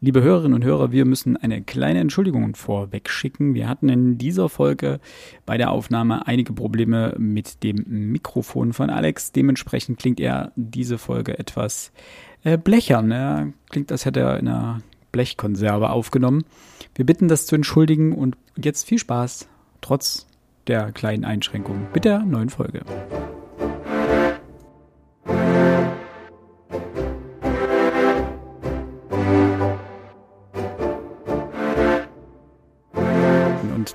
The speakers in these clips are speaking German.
Liebe Hörerinnen und Hörer, wir müssen eine kleine Entschuldigung vorweg schicken. Wir hatten in dieser Folge bei der Aufnahme einige Probleme mit dem Mikrofon von Alex. Dementsprechend klingt er diese Folge etwas äh, blechern. Er klingt, als hätte er in einer Blechkonserve aufgenommen. Wir bitten das zu entschuldigen und jetzt viel Spaß, trotz der kleinen Einschränkungen, mit der neuen Folge.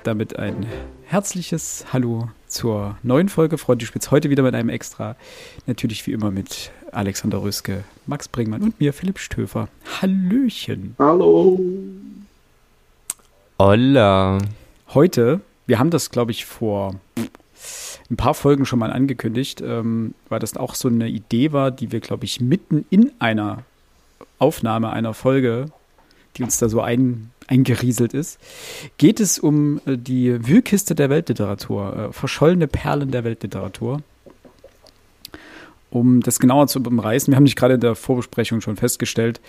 Damit ein herzliches Hallo zur neuen Folge Freunde Spitz. Heute wieder mit einem Extra. Natürlich wie immer mit Alexander Röske, Max Bringmann und mir, Philipp Stöfer. Hallöchen. Hallo. Hola. Heute, wir haben das, glaube ich, vor ein paar Folgen schon mal angekündigt, ähm, weil das auch so eine Idee war, die wir, glaube ich, mitten in einer Aufnahme einer Folge, die uns da so ein, eingerieselt ist, geht es um äh, die Wühlkiste der Weltliteratur, äh, verschollene Perlen der Weltliteratur. Um das genauer zu umreißen, wir haben nicht gerade in der Vorbesprechung schon festgestellt,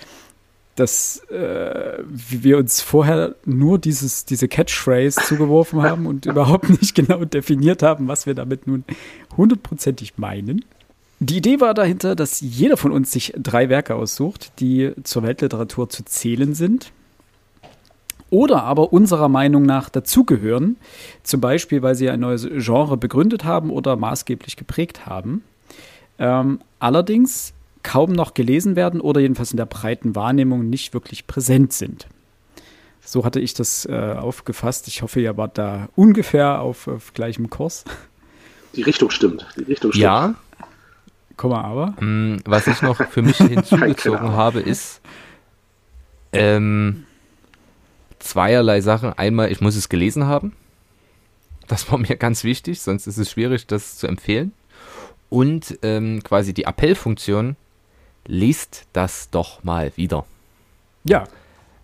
dass äh, wir uns vorher nur dieses, diese Catchphrase zugeworfen haben und überhaupt nicht genau definiert haben, was wir damit nun hundertprozentig meinen. Die Idee war dahinter, dass jeder von uns sich drei Werke aussucht, die zur Weltliteratur zu zählen sind oder aber unserer Meinung nach dazugehören, zum Beispiel weil sie ein neues Genre begründet haben oder maßgeblich geprägt haben, ähm, allerdings kaum noch gelesen werden oder jedenfalls in der breiten Wahrnehmung nicht wirklich präsent sind. So hatte ich das äh, aufgefasst. Ich hoffe, ihr wart da ungefähr auf, auf gleichem Kurs. Die Richtung stimmt. Die Richtung stimmt. Ja. Komma aber. Mm, was ich noch für mich hinzugezogen habe, ist, ähm, zweierlei Sachen. Einmal, ich muss es gelesen haben. Das war mir ganz wichtig, sonst ist es schwierig, das zu empfehlen. Und ähm, quasi die Appellfunktion, liest das doch mal wieder. Ja.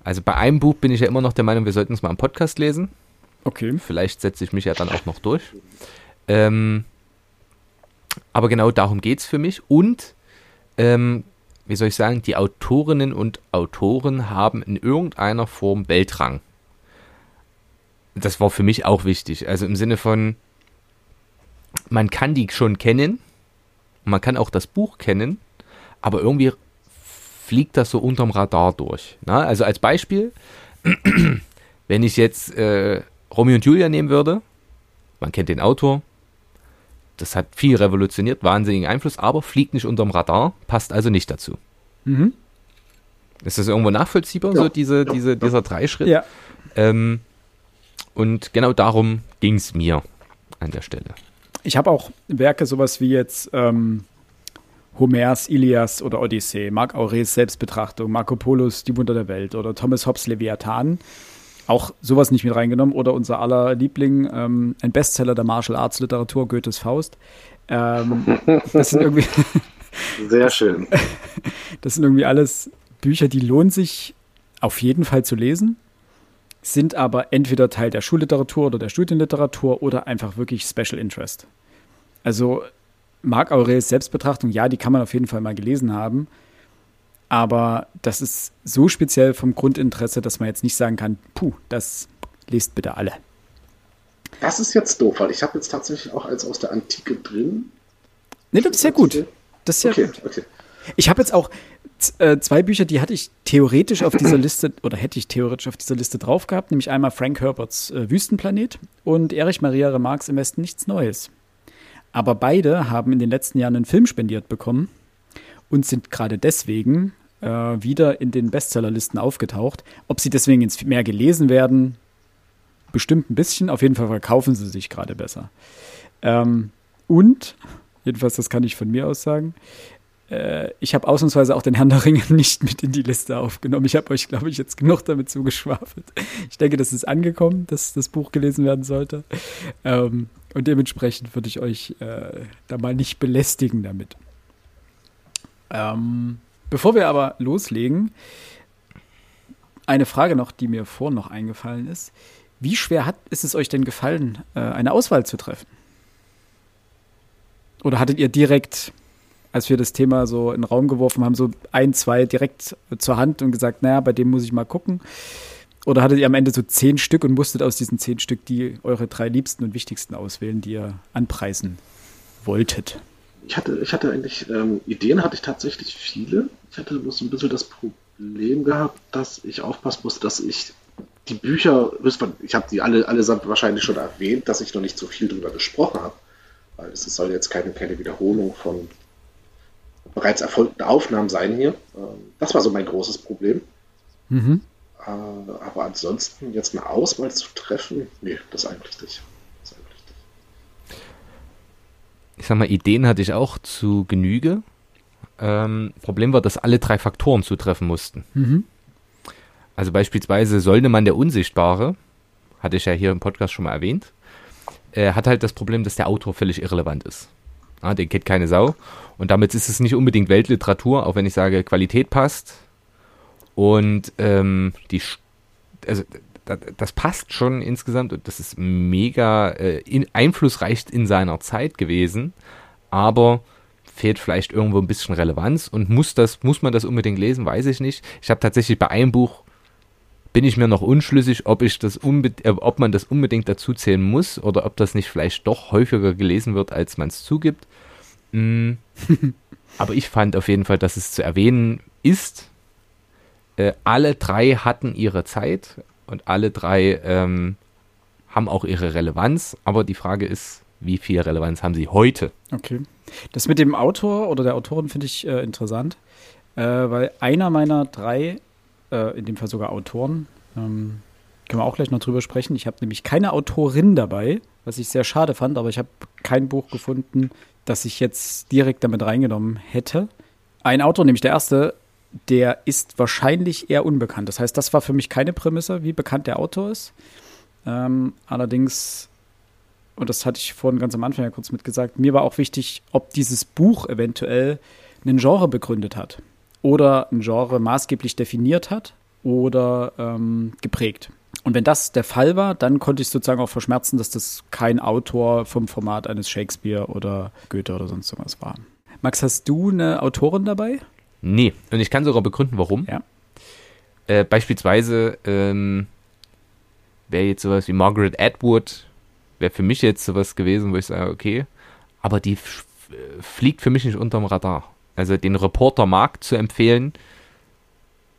Also bei einem Buch bin ich ja immer noch der Meinung, wir sollten es mal im Podcast lesen. Okay. Vielleicht setze ich mich ja dann auch noch durch. Ähm, aber genau darum geht es für mich. Und ähm, wie soll ich sagen, die Autorinnen und Autoren haben in irgendeiner Form Weltrang. Das war für mich auch wichtig. Also im Sinne von, man kann die schon kennen, man kann auch das Buch kennen, aber irgendwie fliegt das so unterm Radar durch. Na, also als Beispiel, wenn ich jetzt äh, Romeo und Julia nehmen würde, man kennt den Autor, das hat viel revolutioniert, wahnsinnigen Einfluss, aber fliegt nicht unterm Radar, passt also nicht dazu. Mhm. Ist das irgendwo nachvollziehbar, ja. so diese, ja. diese, dieser Dreischritt? Ja. Ähm, und genau darum ging es mir an der Stelle. Ich habe auch Werke, sowas wie jetzt ähm, Homers Ilias oder Odyssee, Marc Aurels Selbstbetrachtung, Marco Polos Die Wunder der Welt oder Thomas Hobbes Leviathan auch sowas nicht mit reingenommen. Oder unser aller Liebling, ähm, ein Bestseller der Martial Arts Literatur, Goethes Faust. Ähm, das sind irgendwie. Sehr schön. Das sind irgendwie alles Bücher, die lohnen sich auf jeden Fall zu lesen, sind aber entweder Teil der Schulliteratur oder der Studienliteratur oder einfach wirklich Special Interest. Also Marc Aurels Selbstbetrachtung, ja, die kann man auf jeden Fall mal gelesen haben. Aber das ist so speziell vom Grundinteresse, dass man jetzt nicht sagen kann, puh, das lest bitte alle. Das ist jetzt doof, weil ich habe jetzt tatsächlich auch als aus der Antike drin. Ne, das ist sehr gut. Das ist sehr okay, gut. Okay. Ich habe jetzt auch äh, zwei Bücher, die hatte ich theoretisch auf dieser Liste oder hätte ich theoretisch auf dieser Liste drauf gehabt, nämlich einmal Frank Herberts äh, Wüstenplanet und Erich Maria Remarques Im Westen nichts Neues. Aber beide haben in den letzten Jahren einen Film spendiert bekommen und sind gerade deswegen äh, wieder in den Bestsellerlisten aufgetaucht. Ob sie deswegen jetzt mehr gelesen werden, bestimmt ein bisschen. Auf jeden Fall verkaufen sie sich gerade besser. Ähm, und, jedenfalls das kann ich von mir aus sagen, äh, ich habe ausnahmsweise auch den Herrn der Ringe nicht mit in die Liste aufgenommen. Ich habe euch, glaube ich, jetzt genug damit zugeschwafelt. Ich denke, das ist angekommen, dass das Buch gelesen werden sollte. Ähm, und dementsprechend würde ich euch äh, da mal nicht belästigen damit. Ähm, Bevor wir aber loslegen, eine Frage noch, die mir vorhin noch eingefallen ist. Wie schwer hat, ist es euch denn gefallen, äh, eine Auswahl zu treffen? Oder hattet ihr direkt als wir das Thema so in den Raum geworfen haben, so ein, zwei direkt zur Hand und gesagt, naja, bei dem muss ich mal gucken? Oder hattet ihr am Ende so zehn Stück und musstet aus diesen zehn Stück die eure drei liebsten und wichtigsten auswählen, die ihr anpreisen wolltet? Ich hatte, ich hatte eigentlich, ähm, Ideen hatte ich tatsächlich viele. Ich hatte bloß ein bisschen das Problem gehabt, dass ich aufpassen musste, dass ich die Bücher, ich habe die alle allesamt wahrscheinlich schon erwähnt, dass ich noch nicht so viel drüber gesprochen habe. Weil es soll jetzt keine, keine Wiederholung von bereits erfolgten Aufnahmen sein hier. Ähm, das war so mein großes Problem. Mhm. Äh, aber ansonsten jetzt eine Auswahl zu treffen, nee, das eigentlich nicht. Das eigentlich nicht. Ich sag mal, Ideen hatte ich auch zu Genüge. Ähm, Problem war, dass alle drei Faktoren zutreffen mussten. Mhm. Also beispielsweise Soldemann der Unsichtbare, hatte ich ja hier im Podcast schon mal erwähnt, äh, hat halt das Problem, dass der Autor völlig irrelevant ist. Ja, den kennt keine Sau. Und damit ist es nicht unbedingt Weltliteratur, auch wenn ich sage, Qualität passt, und ähm, die, also das passt schon insgesamt und das ist mega äh, in, einflussreich in seiner Zeit gewesen, aber fehlt vielleicht irgendwo ein bisschen Relevanz und muss das muss man das unbedingt lesen, weiß ich nicht. Ich habe tatsächlich bei einem Buch bin ich mir noch unschlüssig, ob ich das äh, ob man das unbedingt dazu zählen muss oder ob das nicht vielleicht doch häufiger gelesen wird, als man es zugibt. Mm. aber ich fand auf jeden Fall, dass es zu erwähnen ist äh, alle drei hatten ihre Zeit und alle drei ähm, haben auch ihre Relevanz, aber die Frage ist, wie viel Relevanz haben sie heute? Okay. Das mit dem Autor oder der Autorin finde ich äh, interessant, äh, weil einer meiner drei, äh, in dem Fall sogar Autoren, ähm, können wir auch gleich noch drüber sprechen. Ich habe nämlich keine Autorin dabei, was ich sehr schade fand, aber ich habe kein Buch gefunden, das ich jetzt direkt damit reingenommen hätte. Ein Autor, nämlich der erste, der ist wahrscheinlich eher unbekannt. Das heißt, das war für mich keine Prämisse, wie bekannt der Autor ist. Ähm, allerdings, und das hatte ich vorhin ganz am Anfang ja kurz mitgesagt, mir war auch wichtig, ob dieses Buch eventuell einen Genre begründet hat oder ein Genre maßgeblich definiert hat oder ähm, geprägt. Und wenn das der Fall war, dann konnte ich sozusagen auch verschmerzen, dass das kein Autor vom Format eines Shakespeare oder Goethe oder sonst irgendwas war. Max, hast du eine Autorin dabei? Nee, und ich kann sogar begründen, warum. Ja. Äh, beispielsweise ähm, wäre jetzt sowas wie Margaret Atwood, wäre für mich jetzt sowas gewesen, wo ich sage, okay, aber die fliegt für mich nicht unterm Radar. Also den Reporter Mark zu empfehlen,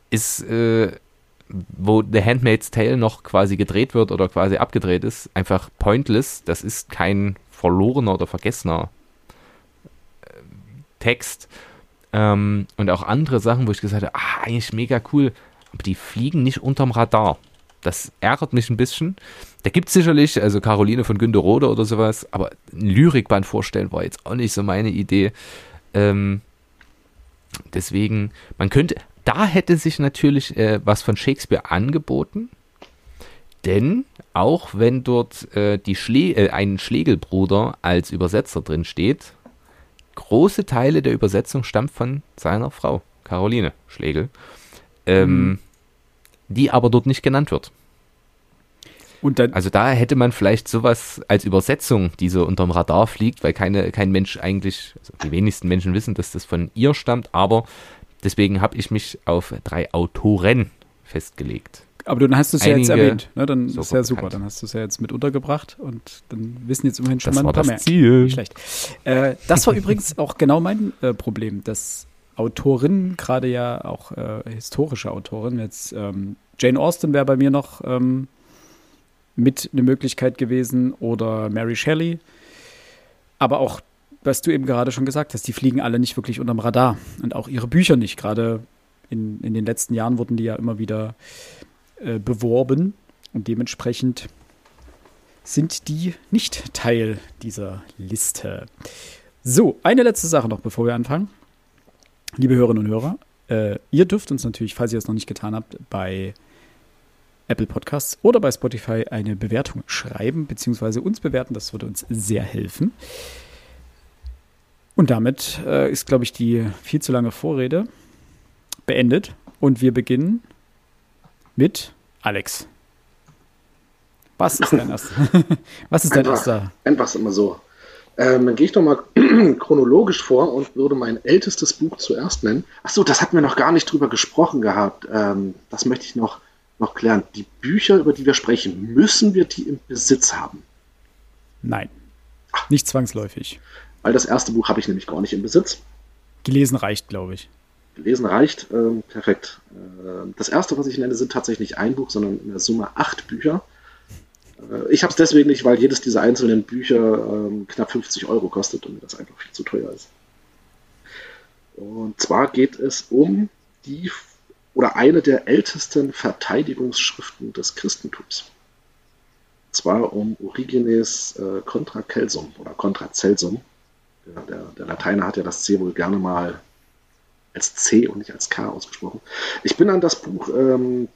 ist, äh, wo The Handmaid's Tale noch quasi gedreht wird oder quasi abgedreht ist, einfach pointless. Das ist kein verlorener oder vergessener äh, Text. Ähm, und auch andere Sachen, wo ich gesagt habe, ah, eigentlich mega cool, aber die fliegen nicht unterm Radar. Das ärgert mich ein bisschen. Da gibt es sicherlich, also Caroline von Günter Rode oder sowas, aber ein Lyrikband vorstellen war jetzt auch nicht so meine Idee. Ähm, deswegen, man könnte, da hätte sich natürlich äh, was von Shakespeare angeboten, denn auch wenn dort äh, die Schle äh, ein Schlegelbruder als Übersetzer drin steht, große Teile der Übersetzung stammt von seiner Frau, Caroline Schlegel, ähm, mhm. die aber dort nicht genannt wird. Dann, also da hätte man vielleicht sowas als Übersetzung, die so unterm Radar fliegt, weil keine, kein Mensch eigentlich, also die wenigsten Menschen wissen, dass das von ihr stammt, aber deswegen habe ich mich auf drei Autoren festgelegt. Aber dann hast du es ja jetzt erwähnt, ne? Dann ist ja super. Dann hast du es ja jetzt mit untergebracht und dann wissen jetzt immerhin schon das mal ein paar mehr. Ziel. Nicht schlecht. Äh, das war übrigens auch genau mein äh, Problem, dass Autorinnen, gerade ja auch äh, historische Autorinnen, jetzt ähm, Jane Austen wäre bei mir noch ähm, mit eine Möglichkeit gewesen oder Mary Shelley. Aber auch, was du eben gerade schon gesagt hast, die fliegen alle nicht wirklich unterm Radar und auch ihre Bücher nicht. Gerade in, in den letzten Jahren wurden die ja immer wieder äh, beworben und dementsprechend sind die nicht Teil dieser Liste. So, eine letzte Sache noch, bevor wir anfangen. Liebe Hörerinnen und Hörer, äh, ihr dürft uns natürlich, falls ihr es noch nicht getan habt, bei Apple Podcasts oder bei Spotify eine Bewertung schreiben, beziehungsweise uns bewerten. Das würde uns sehr helfen. Und damit äh, ist, glaube ich, die viel zu lange Vorrede beendet. Und wir beginnen mit Alex. Was ist dein erster? Was ist dein erster? Einfach immer so. Ähm, dann gehe ich doch mal chronologisch vor und würde mein ältestes Buch zuerst nennen. Achso, das hatten wir noch gar nicht drüber gesprochen gehabt. Ähm, das möchte ich noch, noch klären. Die Bücher, über die wir sprechen, müssen wir die im Besitz haben? Nein, nicht zwangsläufig. Weil das erste Buch habe ich nämlich gar nicht im Besitz. Gelesen reicht, glaube ich. Gelesen reicht, ähm, perfekt. Äh, das erste, was ich nenne, sind tatsächlich nicht ein Buch, sondern in der Summe acht Bücher. Äh, ich habe es deswegen nicht, weil jedes dieser einzelnen Bücher ähm, knapp 50 Euro kostet und mir das einfach viel zu teuer ist. Und zwar geht es um die oder eine der ältesten Verteidigungsschriften des Christentums. Und zwar um Origenes äh, Contra Celsum oder Contra Celsum. Der, der, der Lateiner hat ja das C wohl gerne mal als C und nicht als K ausgesprochen. Ich bin an das Buch ähm,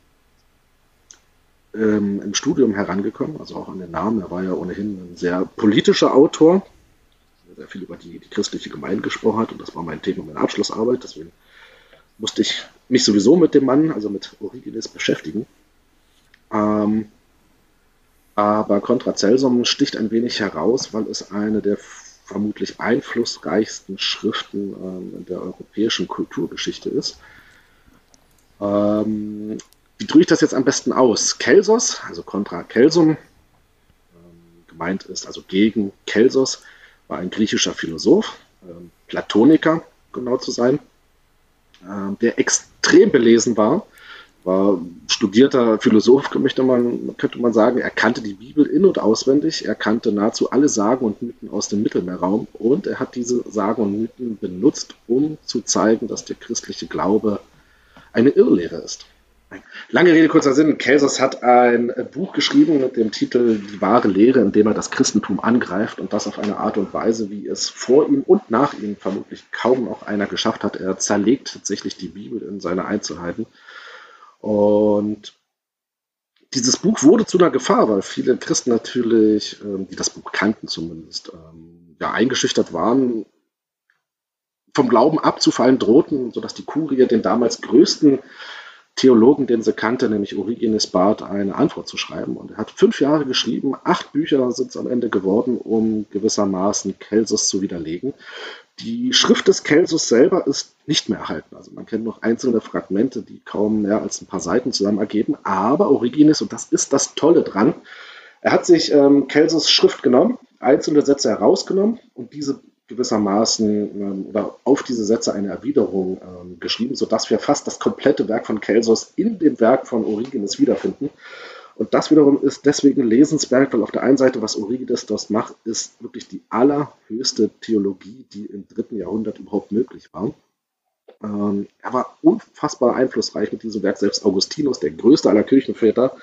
ähm, im Studium herangekommen, also auch an den Namen. Er war ja ohnehin ein sehr politischer Autor, der sehr viel über die, die christliche Gemeinde gesprochen hat und das war mein Thema meiner Abschlussarbeit. Deswegen musste ich mich sowieso mit dem Mann, also mit Origenes, beschäftigen. Ähm, aber Contra Celsum sticht ein wenig heraus, weil es eine der vermutlich einflussreichsten Schriften ähm, der europäischen Kulturgeschichte ist. Ähm, wie drücke ich das jetzt am besten aus? Kelsos, also contra Kelsum, ähm, gemeint ist also gegen Kelsos, war ein griechischer Philosoph, ähm, Platoniker, genau zu sein, ähm, der extrem belesen war, war studierter Philosoph, möchte man, könnte man sagen. Er kannte die Bibel in- und auswendig. Er kannte nahezu alle Sagen und Mythen aus dem Mittelmeerraum. Und er hat diese Sagen und Mythen benutzt, um zu zeigen, dass der christliche Glaube eine Irrlehre ist. Lange Rede, kurzer Sinn. Kelsos hat ein Buch geschrieben mit dem Titel Die wahre Lehre, in dem er das Christentum angreift und das auf eine Art und Weise, wie es vor ihm und nach ihm vermutlich kaum noch einer geschafft hat. Er zerlegt tatsächlich die Bibel in seine Einzelheiten. Und dieses Buch wurde zu einer Gefahr, weil viele Christen natürlich, ähm, die das Buch kannten zumindest, ähm, ja, eingeschüchtert waren, vom Glauben abzufallen drohten, sodass die Kurie den damals größten Theologen, den sie kannte, nämlich Origenes bat, eine Antwort zu schreiben. Und er hat fünf Jahre geschrieben, acht Bücher sind es am Ende geworden, um gewissermaßen Kelsus zu widerlegen. Die Schrift des Kelsus selber ist nicht mehr erhalten. Also man kennt noch einzelne Fragmente, die kaum mehr als ein paar Seiten zusammen ergeben. Aber Origenes, und das ist das Tolle dran, er hat sich ähm, Kelsus Schrift genommen, einzelne Sätze herausgenommen und diese gewissermaßen ähm, oder auf diese Sätze eine Erwiderung ähm, geschrieben, sodass wir fast das komplette Werk von Kelsos in dem Werk von Origenes wiederfinden. Und das wiederum ist deswegen lesenswert, weil auf der einen Seite, was Origenes dort macht, ist wirklich die allerhöchste Theologie, die im dritten Jahrhundert überhaupt möglich war. Ähm, er war unfassbar einflussreich mit diesem Werk. Selbst Augustinus, der größte aller Kirchenväter,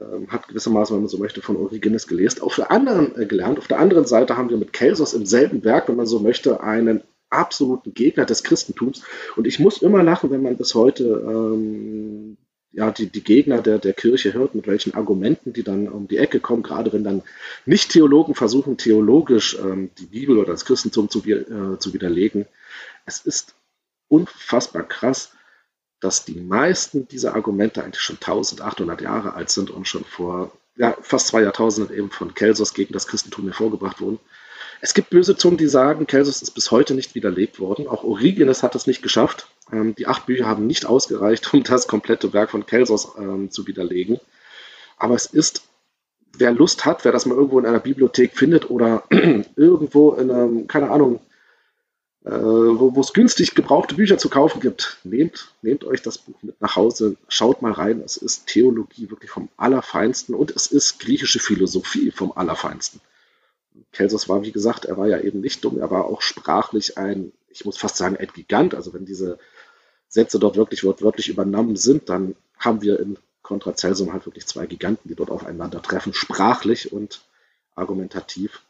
ähm, hat gewissermaßen, wenn man so möchte, von Origenes gelesen. Auf der anderen äh, gelernt. Auf der anderen Seite haben wir mit Kelsos im selben Werk, wenn man so möchte, einen absoluten Gegner des Christentums. Und ich muss immer lachen, wenn man bis heute ähm, ja, die, die Gegner der, der Kirche hört, mit welchen Argumenten die dann um die Ecke kommen, gerade wenn dann Nicht-Theologen versuchen, theologisch ähm, die Bibel oder das Christentum zu, äh, zu widerlegen. Es ist unfassbar krass, dass die meisten dieser Argumente eigentlich schon 1800 Jahre alt sind und schon vor ja, fast zwei Jahrtausenden eben von Kelsos gegen das Christentum hervorgebracht wurden. Es gibt böse Zungen, die sagen, Kelsos ist bis heute nicht widerlegt worden. Auch Origenes hat es nicht geschafft. Ähm, die acht Bücher haben nicht ausgereicht, um das komplette Werk von Kelsos ähm, zu widerlegen. Aber es ist, wer Lust hat, wer das mal irgendwo in einer Bibliothek findet oder irgendwo in einem, keine Ahnung, äh, wo es günstig gebrauchte Bücher zu kaufen gibt, nehmt, nehmt euch das Buch mit nach Hause, schaut mal rein. Es ist Theologie wirklich vom Allerfeinsten und es ist griechische Philosophie vom Allerfeinsten. Kelsos war, wie gesagt, er war ja eben nicht dumm, er war auch sprachlich ein, ich muss fast sagen, ein Gigant. Also wenn diese Sätze dort wirklich wortwörtlich übernommen sind, dann haben wir in Contra Celsum halt wirklich zwei Giganten, die dort aufeinandertreffen, sprachlich und argumentativ.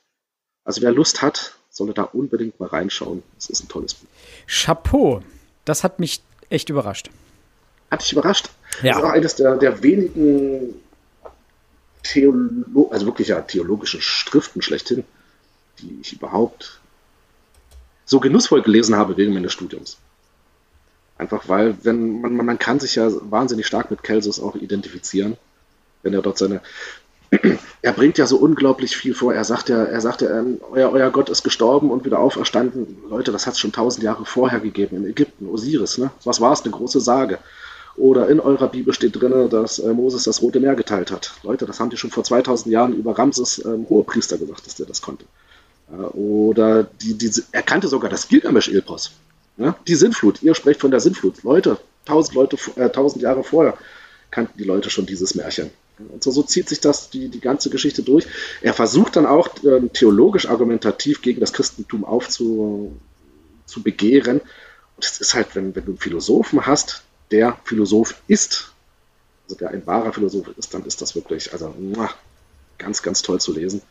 Also wer Lust hat, sollte da unbedingt mal reinschauen. Es ist ein tolles Buch. Chapeau. Das hat mich echt überrascht. Hat dich überrascht? Ja. Das auch eines der, der wenigen Theolo also wirklich ja theologischen Schriften schlechthin, die ich überhaupt so genussvoll gelesen habe wegen meines Studiums. Einfach weil, wenn man, man kann sich ja wahnsinnig stark mit Kelsus auch identifizieren, wenn er dort seine er bringt ja so unglaublich viel vor. Er sagt ja, er sagt ja, ähm, euer, euer Gott ist gestorben und wieder auferstanden. Leute, das hat es schon tausend Jahre vorher gegeben in Ägypten, Osiris, ne? Was war es? Eine große Sage. Oder in eurer Bibel steht drin, dass äh, Moses das Rote Meer geteilt hat. Leute, das haben die schon vor 2000 Jahren über Ramses ähm, Hohepriester gesagt, dass der das konnte. Oder die, die, er kannte sogar das Gilgamesch-Epos. Ja? Die Sintflut. Ihr sprecht von der Sintflut. Leute, tausend Leute, äh, tausend Jahre vorher kannten die Leute schon dieses Märchen. Und so, so zieht sich das die, die ganze Geschichte durch. Er versucht dann auch äh, theologisch argumentativ gegen das Christentum aufzu zu begehren. Und es ist halt, wenn, wenn du einen Philosophen hast, der Philosoph ist, also der ein wahrer Philosoph ist, dann ist das wirklich, also ganz, ganz toll zu lesen.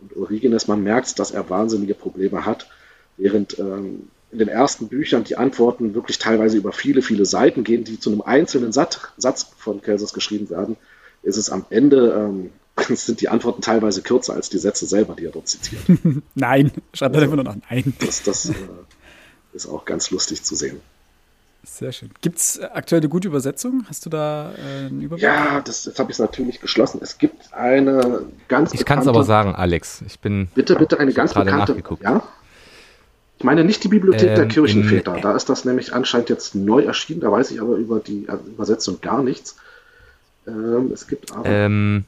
Und Origenes, man merkt, dass er wahnsinnige Probleme hat, während ähm, in den ersten Büchern die Antworten wirklich teilweise über viele, viele Seiten gehen, die zu einem einzelnen Satz, Satz von Kelsos geschrieben werden, ist es am Ende, ähm, sind die Antworten teilweise kürzer als die Sätze selber, die er dort zitiert. nein, schreibt er immer nur noch Nein. Das, das äh, ist auch ganz lustig zu sehen. Sehr schön. Gibt es aktuell eine gute Übersetzung? Hast du da äh, einen Überblick? Ja, das, das habe ich natürlich geschlossen. Es gibt eine ganz Ich kann es aber sagen, Alex. Ich bin. Bitte, bitte, eine ganz bekannte. Ja? Ich meine nicht die Bibliothek ähm, der Kirchenväter. Da ist das nämlich anscheinend jetzt neu erschienen. Da weiß ich aber über die Übersetzung gar nichts. Ähm, es gibt aber. Ähm,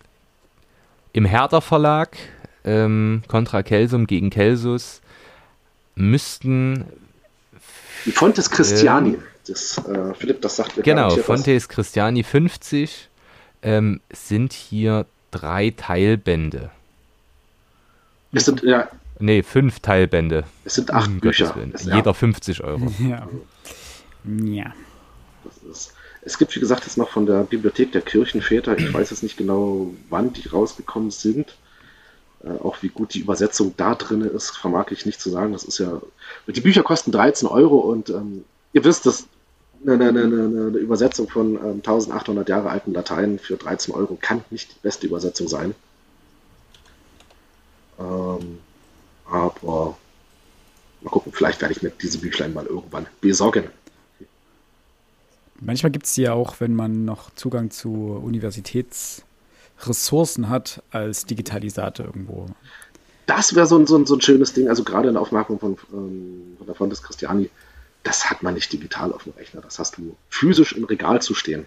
Im Herder Verlag, ähm, Contra Kelsum gegen Kelsus, müssten. Die Fontes Christiani. Ähm, das, äh, Philipp, das sagt mir Genau, Fontes Christiani 50 ähm, sind hier drei Teilbände. Es sind, ja. Nee, fünf Teilbände. Es sind acht um Bücher. Jeder ja. 50 Euro. Ja. ja. Ist, es gibt, wie gesagt, jetzt noch von der Bibliothek der Kirchenväter, ich weiß jetzt nicht genau, wann die rausgekommen sind. Äh, auch wie gut die Übersetzung da drin ist, vermag ich nicht zu sagen. Das ist ja. Die Bücher kosten 13 Euro und ähm, ihr wisst, das eine, eine, eine, eine Übersetzung von ähm, 1800 Jahre alten Latein für 13 Euro kann nicht die beste Übersetzung sein. Ähm, aber mal gucken, vielleicht werde ich mir diese Büchlein mal irgendwann besorgen. Manchmal gibt es die ja auch, wenn man noch Zugang zu Universitätsressourcen hat, als Digitalisator irgendwo. Das wäre so ein, so, ein, so ein schönes Ding, also gerade in der Aufmachung von, ähm, von der Fontes Christiani das hat man nicht digital auf dem Rechner. Das hast du physisch im Regal zu stehen.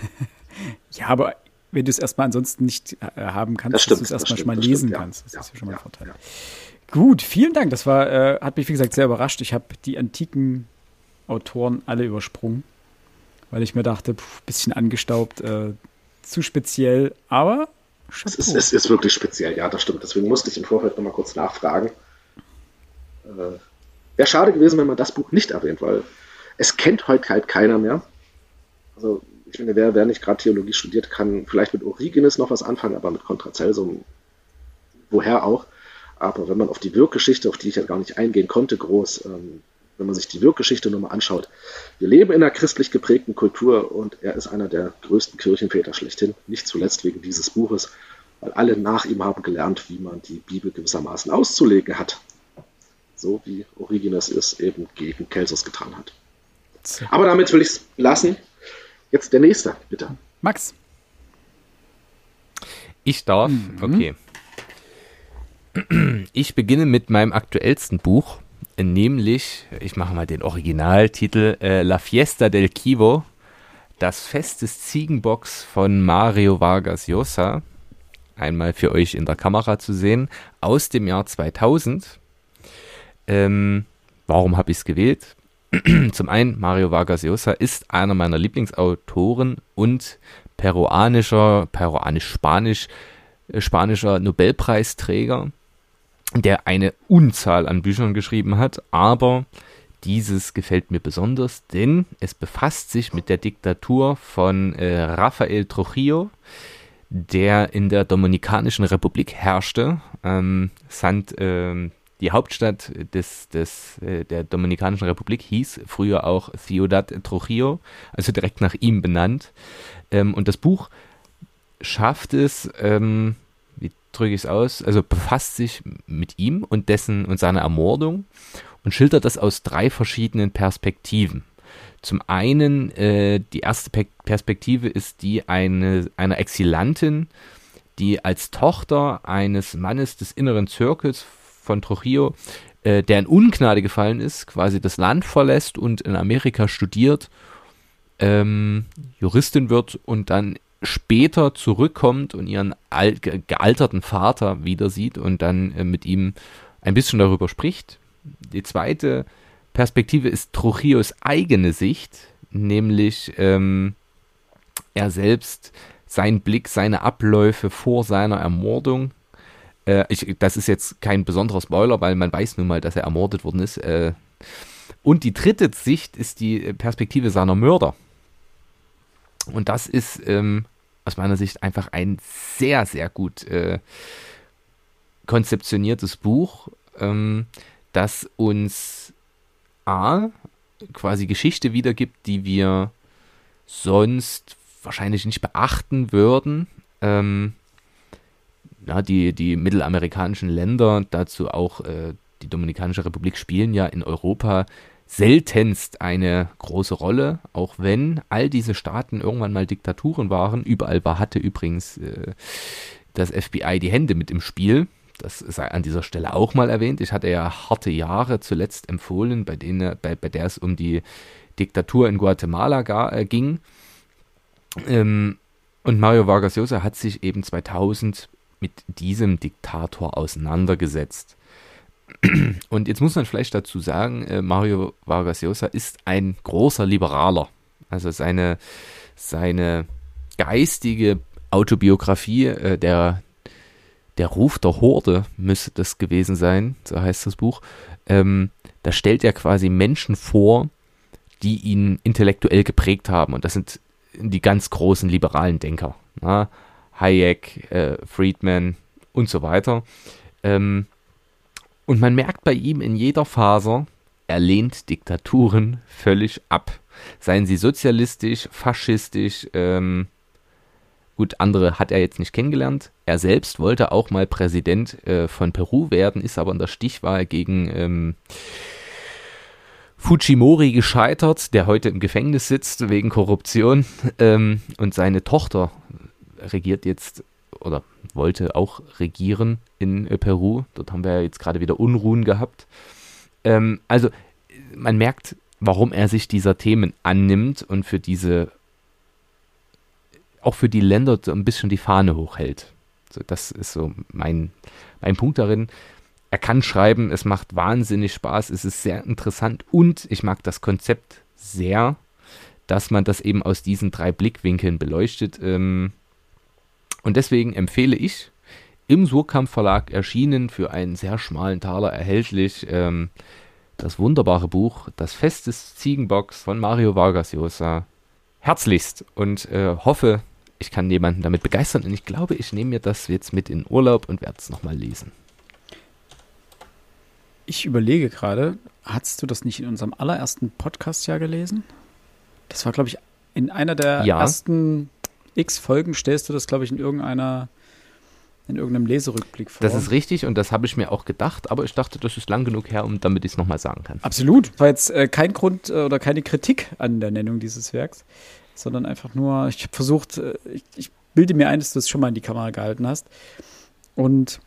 ja, aber wenn du es erstmal ansonsten nicht äh, haben kannst, das stimmt, dass du es erstmal schon mal lesen stimmt, kannst. Das ja, ist ja schon mal ja, ein Vorteil. Ja. Gut, vielen Dank. Das war, äh, hat mich, wie gesagt, sehr überrascht. Ich habe die antiken Autoren alle übersprungen, weil ich mir dachte, ein bisschen angestaubt, äh, zu speziell, aber es ist, es ist, wirklich speziell, ja, das stimmt. Deswegen musste ich im Vorfeld nochmal kurz nachfragen. Äh, Wäre schade gewesen, wenn man das Buch nicht erwähnt, weil es kennt heute halt keiner mehr. Also ich finde, wer, wer nicht gerade Theologie studiert, kann vielleicht mit Origenes noch was anfangen, aber mit Kontrazelsum woher auch. Aber wenn man auf die Wirkgeschichte, auf die ich ja gar nicht eingehen konnte, groß, ähm, wenn man sich die Wirkgeschichte nur mal anschaut, wir leben in einer christlich geprägten Kultur und er ist einer der größten Kirchenväter schlechthin, nicht zuletzt wegen dieses Buches, weil alle nach ihm haben gelernt, wie man die Bibel gewissermaßen auszulegen hat so wie Origenes es eben gegen Kelsos getan hat. Aber damit will ich es lassen. Jetzt der nächste, bitte. Max. Ich darf, mhm. okay. Ich beginne mit meinem aktuellsten Buch, nämlich, ich mache mal den Originaltitel, äh, La Fiesta del Kivo, das Fest des Ziegenbocks von Mario Vargas Llosa, einmal für euch in der Kamera zu sehen, aus dem Jahr 2000. Ähm, warum habe ich es gewählt? Zum einen, Mario Vargas Llosa ist einer meiner Lieblingsautoren und peruanischer, peruanisch-spanisch, äh, spanischer Nobelpreisträger, der eine Unzahl an Büchern geschrieben hat, aber dieses gefällt mir besonders, denn es befasst sich mit der Diktatur von äh, Rafael Trujillo, der in der Dominikanischen Republik herrschte. Ähm, Sant, äh, die Hauptstadt des, des, äh, der Dominikanischen Republik hieß früher auch Ciudad Trujillo, also direkt nach ihm benannt. Ähm, und das Buch schafft es, ähm, wie drücke ich es aus, also befasst sich mit ihm und dessen und seiner Ermordung und schildert das aus drei verschiedenen Perspektiven. Zum einen, äh, die erste Pe Perspektive ist die eine, einer Exilantin, die als Tochter eines Mannes des inneren Zirkels von Trujillo, äh, der in Ungnade gefallen ist, quasi das Land verlässt und in Amerika studiert, ähm, Juristin wird und dann später zurückkommt und ihren gealterten Vater wieder sieht und dann äh, mit ihm ein bisschen darüber spricht. Die zweite Perspektive ist Trujillos eigene Sicht, nämlich ähm, er selbst, sein Blick, seine Abläufe vor seiner Ermordung. Äh, ich, das ist jetzt kein besonderer Spoiler, weil man weiß nun mal, dass er ermordet worden ist. Äh, und die dritte Sicht ist die Perspektive seiner Mörder. Und das ist ähm, aus meiner Sicht einfach ein sehr, sehr gut äh, konzeptioniertes Buch, ähm, das uns A, quasi Geschichte wiedergibt, die wir sonst wahrscheinlich nicht beachten würden. Ähm, ja, die, die mittelamerikanischen Länder, dazu auch äh, die Dominikanische Republik, spielen ja in Europa seltenst eine große Rolle, auch wenn all diese Staaten irgendwann mal Diktaturen waren. Überall war, hatte übrigens äh, das FBI die Hände mit im Spiel. Das sei an dieser Stelle auch mal erwähnt. Ich hatte ja harte Jahre zuletzt empfohlen, bei, denen, bei, bei der es um die Diktatur in Guatemala gar, äh, ging. Ähm, und Mario Vargas Llosa hat sich eben 2000 mit diesem Diktator auseinandergesetzt. Und jetzt muss man vielleicht dazu sagen, äh, Mario Vargas Llosa ist ein großer Liberaler. Also seine, seine geistige Autobiografie, äh, der, der Ruf der Horde müsste das gewesen sein, so heißt das Buch. Ähm, da stellt er quasi Menschen vor, die ihn intellektuell geprägt haben. Und das sind die ganz großen liberalen Denker. Hayek, äh, Friedman und so weiter. Ähm, und man merkt bei ihm in jeder Faser, er lehnt Diktaturen völlig ab. Seien sie sozialistisch, faschistisch, ähm, gut, andere hat er jetzt nicht kennengelernt. Er selbst wollte auch mal Präsident äh, von Peru werden, ist aber in der Stichwahl gegen ähm, Fujimori gescheitert, der heute im Gefängnis sitzt wegen Korruption. Ähm, und seine Tochter regiert jetzt oder wollte auch regieren in äh, Peru. Dort haben wir ja jetzt gerade wieder Unruhen gehabt. Ähm, also man merkt, warum er sich dieser Themen annimmt und für diese, auch für die Länder so ein bisschen die Fahne hochhält. Also das ist so mein, mein Punkt darin. Er kann schreiben, es macht wahnsinnig Spaß, es ist sehr interessant und ich mag das Konzept sehr, dass man das eben aus diesen drei Blickwinkeln beleuchtet. Ähm, und deswegen empfehle ich, im Surkamp Verlag erschienen, für einen sehr schmalen Taler erhältlich, ähm, das wunderbare Buch Das Fest des Ziegenbocks von Mario Vargas Llosa. Herzlichst und äh, hoffe, ich kann jemanden damit begeistern. Und ich glaube, ich nehme mir das jetzt mit in Urlaub und werde es nochmal lesen. Ich überlege gerade, hast du das nicht in unserem allerersten Podcast ja gelesen? Das war, glaube ich, in einer der ja. ersten x Folgen stellst du das, glaube ich, in irgendeiner in irgendeinem Leserückblick vor. Das ist richtig und das habe ich mir auch gedacht, aber ich dachte, das ist lang genug her, um damit ich es nochmal sagen kann. Absolut. War jetzt äh, kein Grund äh, oder keine Kritik an der Nennung dieses Werks, sondern einfach nur, ich habe versucht, äh, ich, ich, bilde mir ein, dass du es schon mal in die Kamera gehalten hast. Und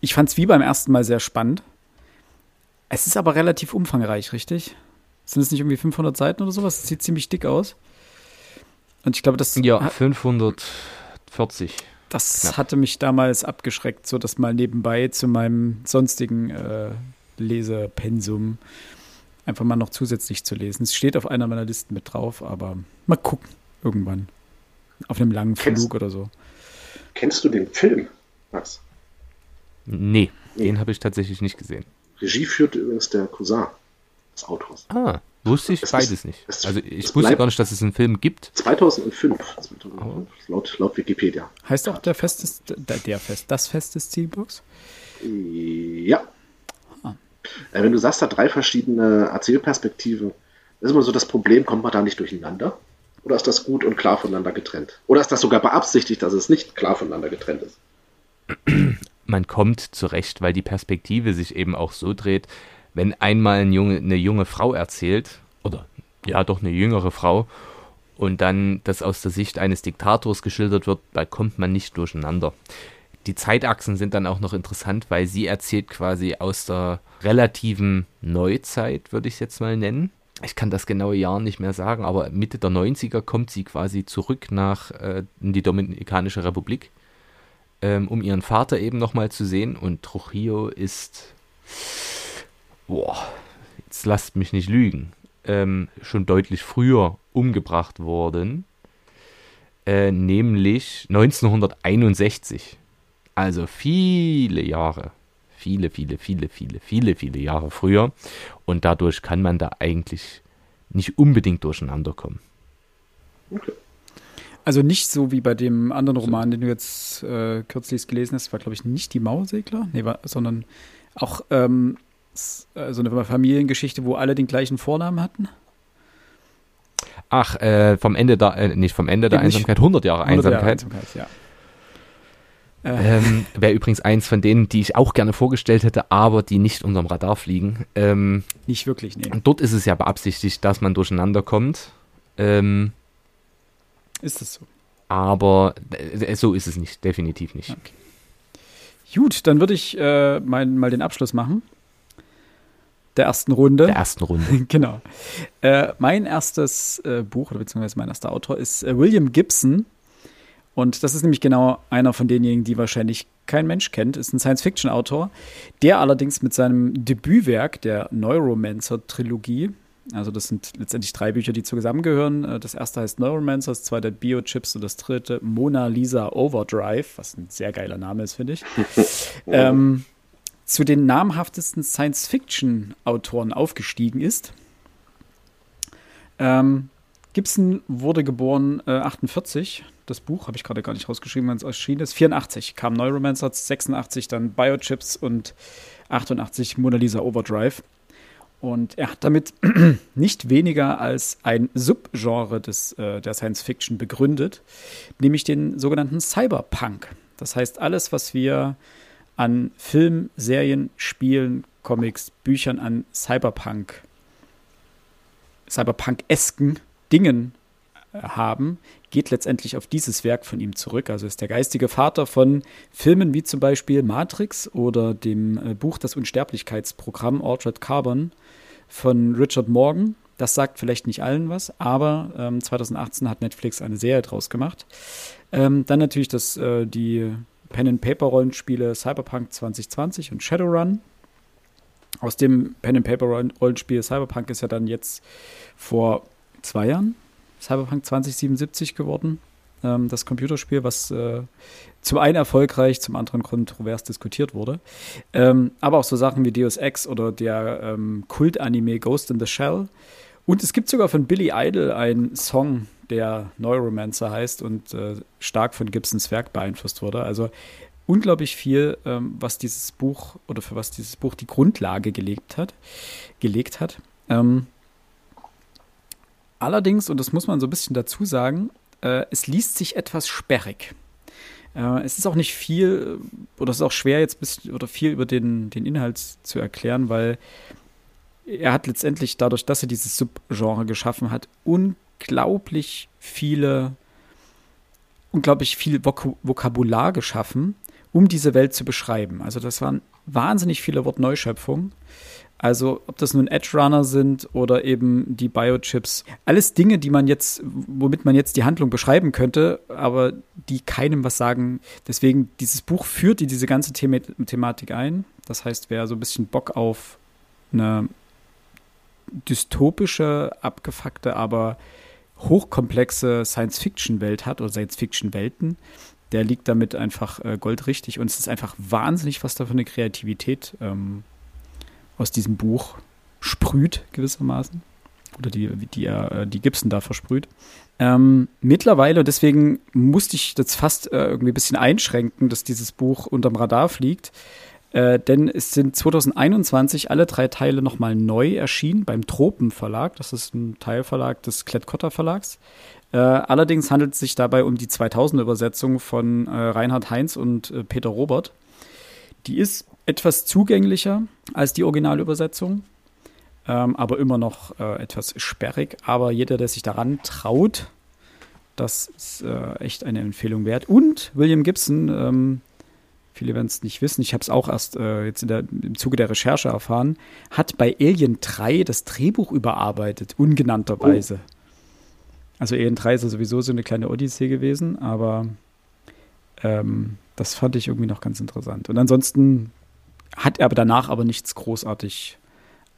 ich fand es wie beim ersten Mal sehr spannend. Es ist aber relativ umfangreich, richtig? Sind es nicht irgendwie 500 Seiten oder sowas? Das sieht ziemlich dick aus. Und ich glaube, das. Ja, 540. Das knapp. hatte mich damals abgeschreckt, so das mal nebenbei zu meinem sonstigen äh, Lesepensum einfach mal noch zusätzlich zu lesen. Es steht auf einer meiner Listen mit drauf, aber mal gucken, irgendwann. Auf einem langen kennst, Flug oder so. Kennst du den Film, Max? Nee, nee. den habe ich tatsächlich nicht gesehen. Regie führt übrigens der Cousin des Autors. Ah. Wusste ich es beides ist, nicht. also ich wusste gar nicht, dass es einen Film gibt. 2005, 2005 oh. laut, laut Wikipedia. Heißt auch der Fest des, der, der Fest, das Fest des Zielbox? Ja. Ah. Äh, wenn du sagst, da drei verschiedene Erzählperspektiven, ist immer so das Problem, kommt man da nicht durcheinander? Oder ist das gut und klar voneinander getrennt? Oder ist das sogar beabsichtigt, dass es nicht klar voneinander getrennt ist? Man kommt zurecht, weil die Perspektive sich eben auch so dreht, wenn einmal ein Junge, eine junge Frau erzählt, oder ja doch eine jüngere Frau, und dann das aus der Sicht eines Diktators geschildert wird, da kommt man nicht durcheinander. Die Zeitachsen sind dann auch noch interessant, weil sie erzählt quasi aus der relativen Neuzeit, würde ich es jetzt mal nennen. Ich kann das genaue Jahr nicht mehr sagen, aber Mitte der 90er kommt sie quasi zurück nach äh, in die Dominikanische Republik, ähm, um ihren Vater eben nochmal zu sehen. Und Trujillo ist, boah, jetzt lasst mich nicht lügen, ähm, schon deutlich früher umgebracht worden, äh, nämlich 1961. Also viele Jahre, viele, viele, viele, viele, viele, viele Jahre früher. Und dadurch kann man da eigentlich nicht unbedingt durcheinander kommen. Okay. Also nicht so wie bei dem anderen Roman, den du jetzt äh, kürzlich gelesen hast, war glaube ich nicht die Mauersegler, nee, war, sondern auch ähm, so also eine Familiengeschichte, wo alle den gleichen Vornamen hatten. Ach, äh, vom Ende der, äh, nicht vom Ende der Einsamkeit, 100 Jahre 100 Einsamkeit. Jahre Einsamkeit ja. Ähm, Wäre übrigens eins von denen, die ich auch gerne vorgestellt hätte, aber die nicht unterm Radar fliegen. Ähm, nicht wirklich, nee. Dort ist es ja beabsichtigt, dass man durcheinander kommt. Ähm, ist es so? Aber äh, so ist es nicht, definitiv nicht. Okay. Gut, dann würde ich äh, mein, mal den Abschluss machen. Der ersten Runde. Der ersten Runde. genau. Äh, mein erstes äh, Buch, oder beziehungsweise mein erster Autor, ist äh, William Gibson. Und das ist nämlich genau einer von denjenigen, die wahrscheinlich kein Mensch kennt, ist ein Science-Fiction-Autor, der allerdings mit seinem Debütwerk, der Neuromancer-Trilogie, also das sind letztendlich drei Bücher, die zusammengehören. Äh, das erste heißt Neuromancer, das zweite Biochips und das dritte Mona Lisa Overdrive, was ein sehr geiler Name ist, finde ich. ähm, zu den namhaftesten Science-Fiction-Autoren aufgestiegen ist. Ähm, Gibson wurde geboren äh, 48. Das Buch habe ich gerade gar nicht rausgeschrieben, wenn es erschienen ist. 84 kam Neuromancer, 86 dann Biochips und 88 Mona Lisa Overdrive. Und er hat damit nicht weniger als ein Subgenre des, äh, der Science Fiction begründet, nämlich den sogenannten Cyberpunk. Das heißt, alles, was wir an Film, Serien, Spielen, Comics, Büchern an Cyberpunk, Cyberpunk-esken Dingen äh, haben, geht letztendlich auf dieses Werk von ihm zurück. Also ist der geistige Vater von Filmen wie zum Beispiel Matrix oder dem äh, Buch Das Unsterblichkeitsprogramm Altered Carbon von Richard Morgan. Das sagt vielleicht nicht allen was, aber ähm, 2018 hat Netflix eine Serie draus gemacht. Ähm, dann natürlich das, äh, die Pen-and-Paper-Rollenspiele Cyberpunk 2020 und Shadowrun. Aus dem Pen-and-Paper-Rollenspiel Cyberpunk ist ja dann jetzt vor zwei Jahren Cyberpunk 2077 geworden. Ähm, das Computerspiel, was äh, zum einen erfolgreich, zum anderen kontrovers diskutiert wurde. Ähm, aber auch so Sachen wie Deus Ex oder der ähm, Kult-Anime Ghost in the Shell. Und es gibt sogar von Billy Idol einen Song, der Neuromancer heißt und äh, stark von Gibsons Werk beeinflusst wurde. Also unglaublich viel, ähm, was dieses Buch oder für was dieses Buch die Grundlage gelegt hat, gelegt hat. Ähm, Allerdings, und das muss man so ein bisschen dazu sagen, äh, es liest sich etwas sperrig. Äh, es ist auch nicht viel, oder es ist auch schwer jetzt bisschen, oder viel über den, den Inhalt zu erklären, weil er hat letztendlich dadurch, dass er dieses Subgenre geschaffen hat, unglaublich viele, unglaublich viel Vok Vokabular geschaffen, um diese Welt zu beschreiben. Also das waren wahnsinnig viele Wortneuschöpfungen. Also ob das nun Edge Runner sind oder eben die Biochips. Alles Dinge, die man jetzt, womit man jetzt die Handlung beschreiben könnte, aber die keinem was sagen. Deswegen, dieses Buch führt in diese ganze The Thematik ein. Das heißt, wer so ein bisschen Bock auf eine dystopische, abgefuckte, aber hochkomplexe Science-Fiction-Welt hat oder Science-Fiction-Welten, der liegt damit einfach äh, goldrichtig. Und es ist einfach wahnsinnig, was da für eine Kreativität ähm, aus diesem Buch sprüht, gewissermaßen. Oder die, die, äh, die Gibson da versprüht. Ähm, mittlerweile, und deswegen musste ich das fast äh, irgendwie ein bisschen einschränken, dass dieses Buch unterm Radar fliegt. Äh, denn es sind 2021 alle drei Teile nochmal neu erschienen beim Tropen Verlag. Das ist ein Teilverlag des Klett-Cotta Verlags. Äh, allerdings handelt es sich dabei um die 2000 Übersetzung von äh, Reinhard Heinz und äh, Peter Robert. Die ist etwas zugänglicher als die Originalübersetzung, ähm, aber immer noch äh, etwas sperrig. Aber jeder, der sich daran traut, das ist äh, echt eine Empfehlung wert. Und William Gibson, ähm, viele werden es nicht wissen, ich habe es auch erst äh, jetzt der, im Zuge der Recherche erfahren, hat bei Alien 3 das Drehbuch überarbeitet, ungenannterweise. Oh. Also Alien 3 ist ja sowieso so eine kleine Odyssee gewesen, aber ähm, das fand ich irgendwie noch ganz interessant. Und ansonsten hat er aber danach aber nichts großartig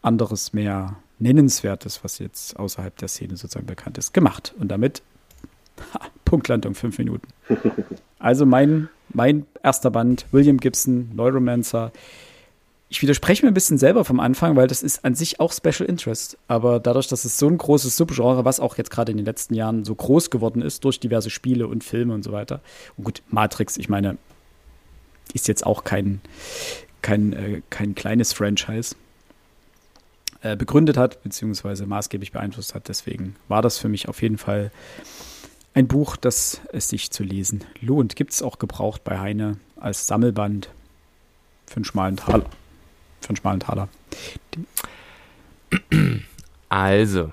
anderes mehr Nennenswertes, was jetzt außerhalb der Szene sozusagen bekannt ist, gemacht. Und damit ha, Punktlandung, fünf Minuten. Also mein, mein erster Band, William Gibson, Neuromancer. Ich widerspreche mir ein bisschen selber vom Anfang, weil das ist an sich auch Special Interest. Aber dadurch, dass es so ein großes Subgenre, was auch jetzt gerade in den letzten Jahren so groß geworden ist, durch diverse Spiele und Filme und so weiter. Und gut, Matrix, ich meine, ist jetzt auch kein, kein, äh, kein kleines Franchise äh, begründet hat, beziehungsweise maßgeblich beeinflusst hat. Deswegen war das für mich auf jeden Fall ein Buch, das es sich zu lesen lohnt. Gibt es auch gebraucht bei Heine als Sammelband für einen schmalen Taler. Für einen schmalen Taler. Also,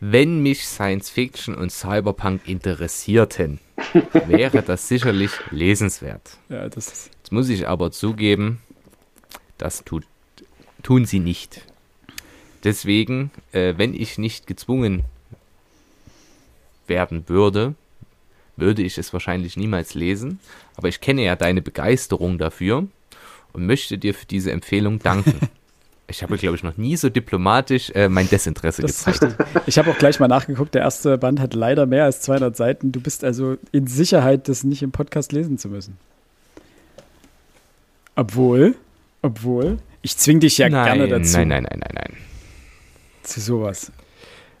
wenn mich Science Fiction und Cyberpunk interessierten, wäre das sicherlich lesenswert. Ja, das Jetzt muss ich aber zugeben, das tut, tun sie nicht. Deswegen, äh, wenn ich nicht gezwungen werden würde, würde ich es wahrscheinlich niemals lesen. Aber ich kenne ja deine Begeisterung dafür und möchte dir für diese Empfehlung danken. Ich habe, glaube ich, noch nie so diplomatisch äh, mein Desinteresse das gezeigt. Ich habe auch gleich mal nachgeguckt. Der erste Band hat leider mehr als 200 Seiten. Du bist also in Sicherheit, das nicht im Podcast lesen zu müssen. Obwohl, obwohl, ich zwing dich ja nein, gerne dazu. Nein, nein, nein, nein, nein. Zu sowas.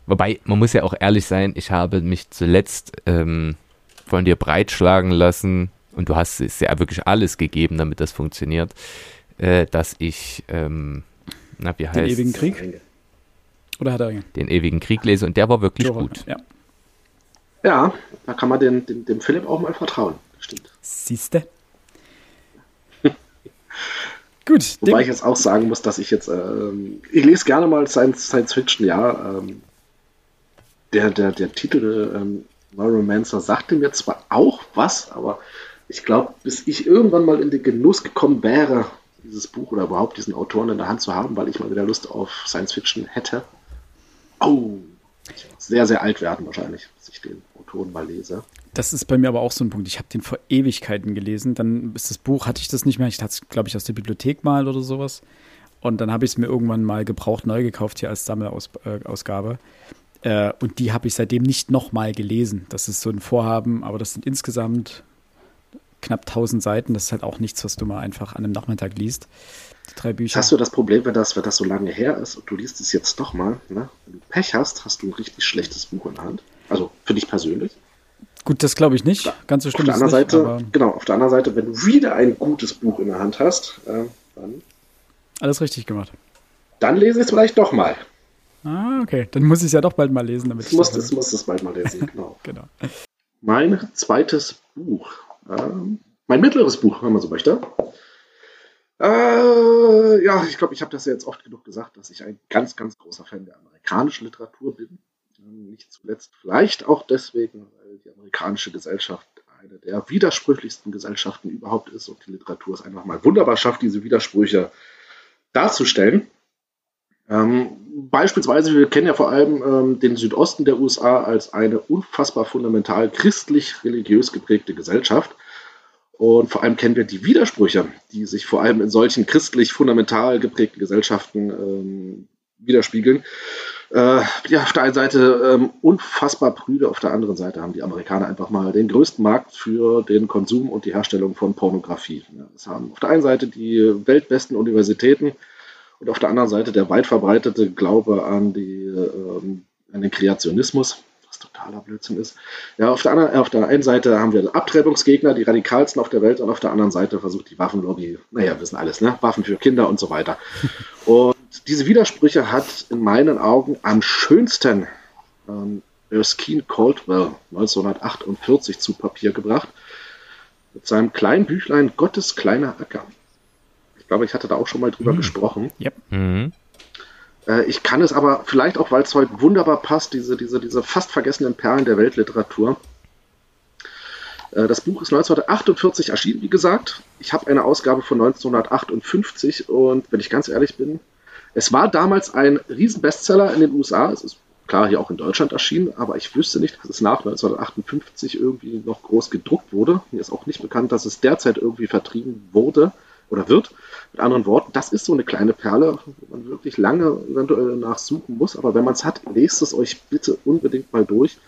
Wobei, man muss ja auch ehrlich sein, ich habe mich zuletzt ähm, von dir breitschlagen lassen und du hast es ja wirklich alles gegeben, damit das funktioniert, äh, dass ich, ähm, na, wie heißt Den ewigen Krieg? Oder hat er Den ewigen Krieg lese und der war wirklich Jura, gut. Ja. ja, da kann man den, dem, dem Philipp auch mal vertrauen. Stimmt. Siehste? Gut. Wobei ich jetzt auch sagen muss, dass ich jetzt, ähm, ich lese gerne mal Science, Science Fiction, ja. Ähm, der, der, der Titel ähm, Neuromancer sagte mir zwar auch was, aber ich glaube, bis ich irgendwann mal in den Genuss gekommen wäre, dieses Buch oder überhaupt diesen Autoren in der Hand zu haben, weil ich mal wieder Lust auf Science Fiction hätte. Oh, sehr, sehr alt werden wahrscheinlich, bis ich den Autoren mal lese. Das ist bei mir aber auch so ein Punkt. Ich habe den vor Ewigkeiten gelesen. Dann ist das Buch, hatte ich das nicht mehr. Ich hatte es, glaube ich, aus der Bibliothek mal oder sowas. Und dann habe ich es mir irgendwann mal gebraucht neu gekauft hier als Sammelausgabe. Äh, und die habe ich seitdem nicht nochmal gelesen. Das ist so ein Vorhaben, aber das sind insgesamt knapp 1000 Seiten. Das ist halt auch nichts, was du mal einfach an einem Nachmittag liest. Die drei Bücher. Hast du das Problem, wenn das, wenn das so lange her ist und du liest es jetzt doch mal, ne? wenn du Pech hast, hast du ein richtig schlechtes Buch in der Hand? Also für dich persönlich? Gut, das glaube ich nicht. Ganz so schlimm auf der anderen nicht, Seite, Genau, auf der anderen Seite, wenn du wieder ein gutes Buch in der Hand hast, äh, dann. Alles richtig gemacht. Dann lese ich es vielleicht doch mal. Ah, okay. Dann muss ich es ja doch bald mal lesen. Damit ich muss, es muss es bald mal lesen, genau. genau. Mein zweites Buch. Ähm, mein mittleres Buch, wenn man so möchte. Äh, ja, ich glaube, ich habe das ja jetzt oft genug gesagt, dass ich ein ganz, ganz großer Fan der amerikanischen Literatur bin. Ähm, nicht zuletzt vielleicht auch deswegen, weil die amerikanische Gesellschaft eine der widersprüchlichsten Gesellschaften überhaupt ist und die Literatur es einfach mal wunderbar schafft, diese Widersprüche darzustellen. Ähm, beispielsweise, wir kennen ja vor allem ähm, den Südosten der USA als eine unfassbar fundamental christlich-religiös geprägte Gesellschaft. Und vor allem kennen wir die Widersprüche, die sich vor allem in solchen christlich fundamental geprägten Gesellschaften ähm, widerspiegeln. Äh, ja, auf der einen Seite ähm, unfassbar prüde, auf der anderen Seite haben die Amerikaner einfach mal den größten Markt für den Konsum und die Herstellung von Pornografie. Ja, das haben auf der einen Seite die weltbesten Universitäten, und auf der anderen Seite der weit verbreitete Glaube an, die, ähm, an den Kreationismus, was totaler Blödsinn ist. Ja, auf der, anderen, auf der einen Seite haben wir Abtreibungsgegner, die radikalsten auf der Welt, und auf der anderen Seite versucht die Waffenlobby, naja, wir wissen alles, ne? Waffen für Kinder und so weiter. Und diese Widersprüche hat in meinen Augen am schönsten ähm, Erskine Caldwell 1948 zu Papier gebracht mit seinem kleinen Büchlein Gottes kleiner Acker glaube, ich hatte da auch schon mal drüber mhm. gesprochen. Yep. Mhm. Äh, ich kann es aber vielleicht auch, weil es heute wunderbar passt, diese, diese, diese fast vergessenen Perlen der Weltliteratur. Äh, das Buch ist 1948 erschienen, wie gesagt. Ich habe eine Ausgabe von 1958 und wenn ich ganz ehrlich bin, es war damals ein Riesenbestseller in den USA. Es ist klar hier auch in Deutschland erschienen, aber ich wüsste nicht, dass es nach 1958 irgendwie noch groß gedruckt wurde. Mir ist auch nicht bekannt, dass es derzeit irgendwie vertrieben wurde oder wird. Mit anderen Worten, das ist so eine kleine Perle, wo man wirklich lange eventuell nachsuchen muss. Aber wenn man es hat, lest es euch bitte unbedingt mal durch.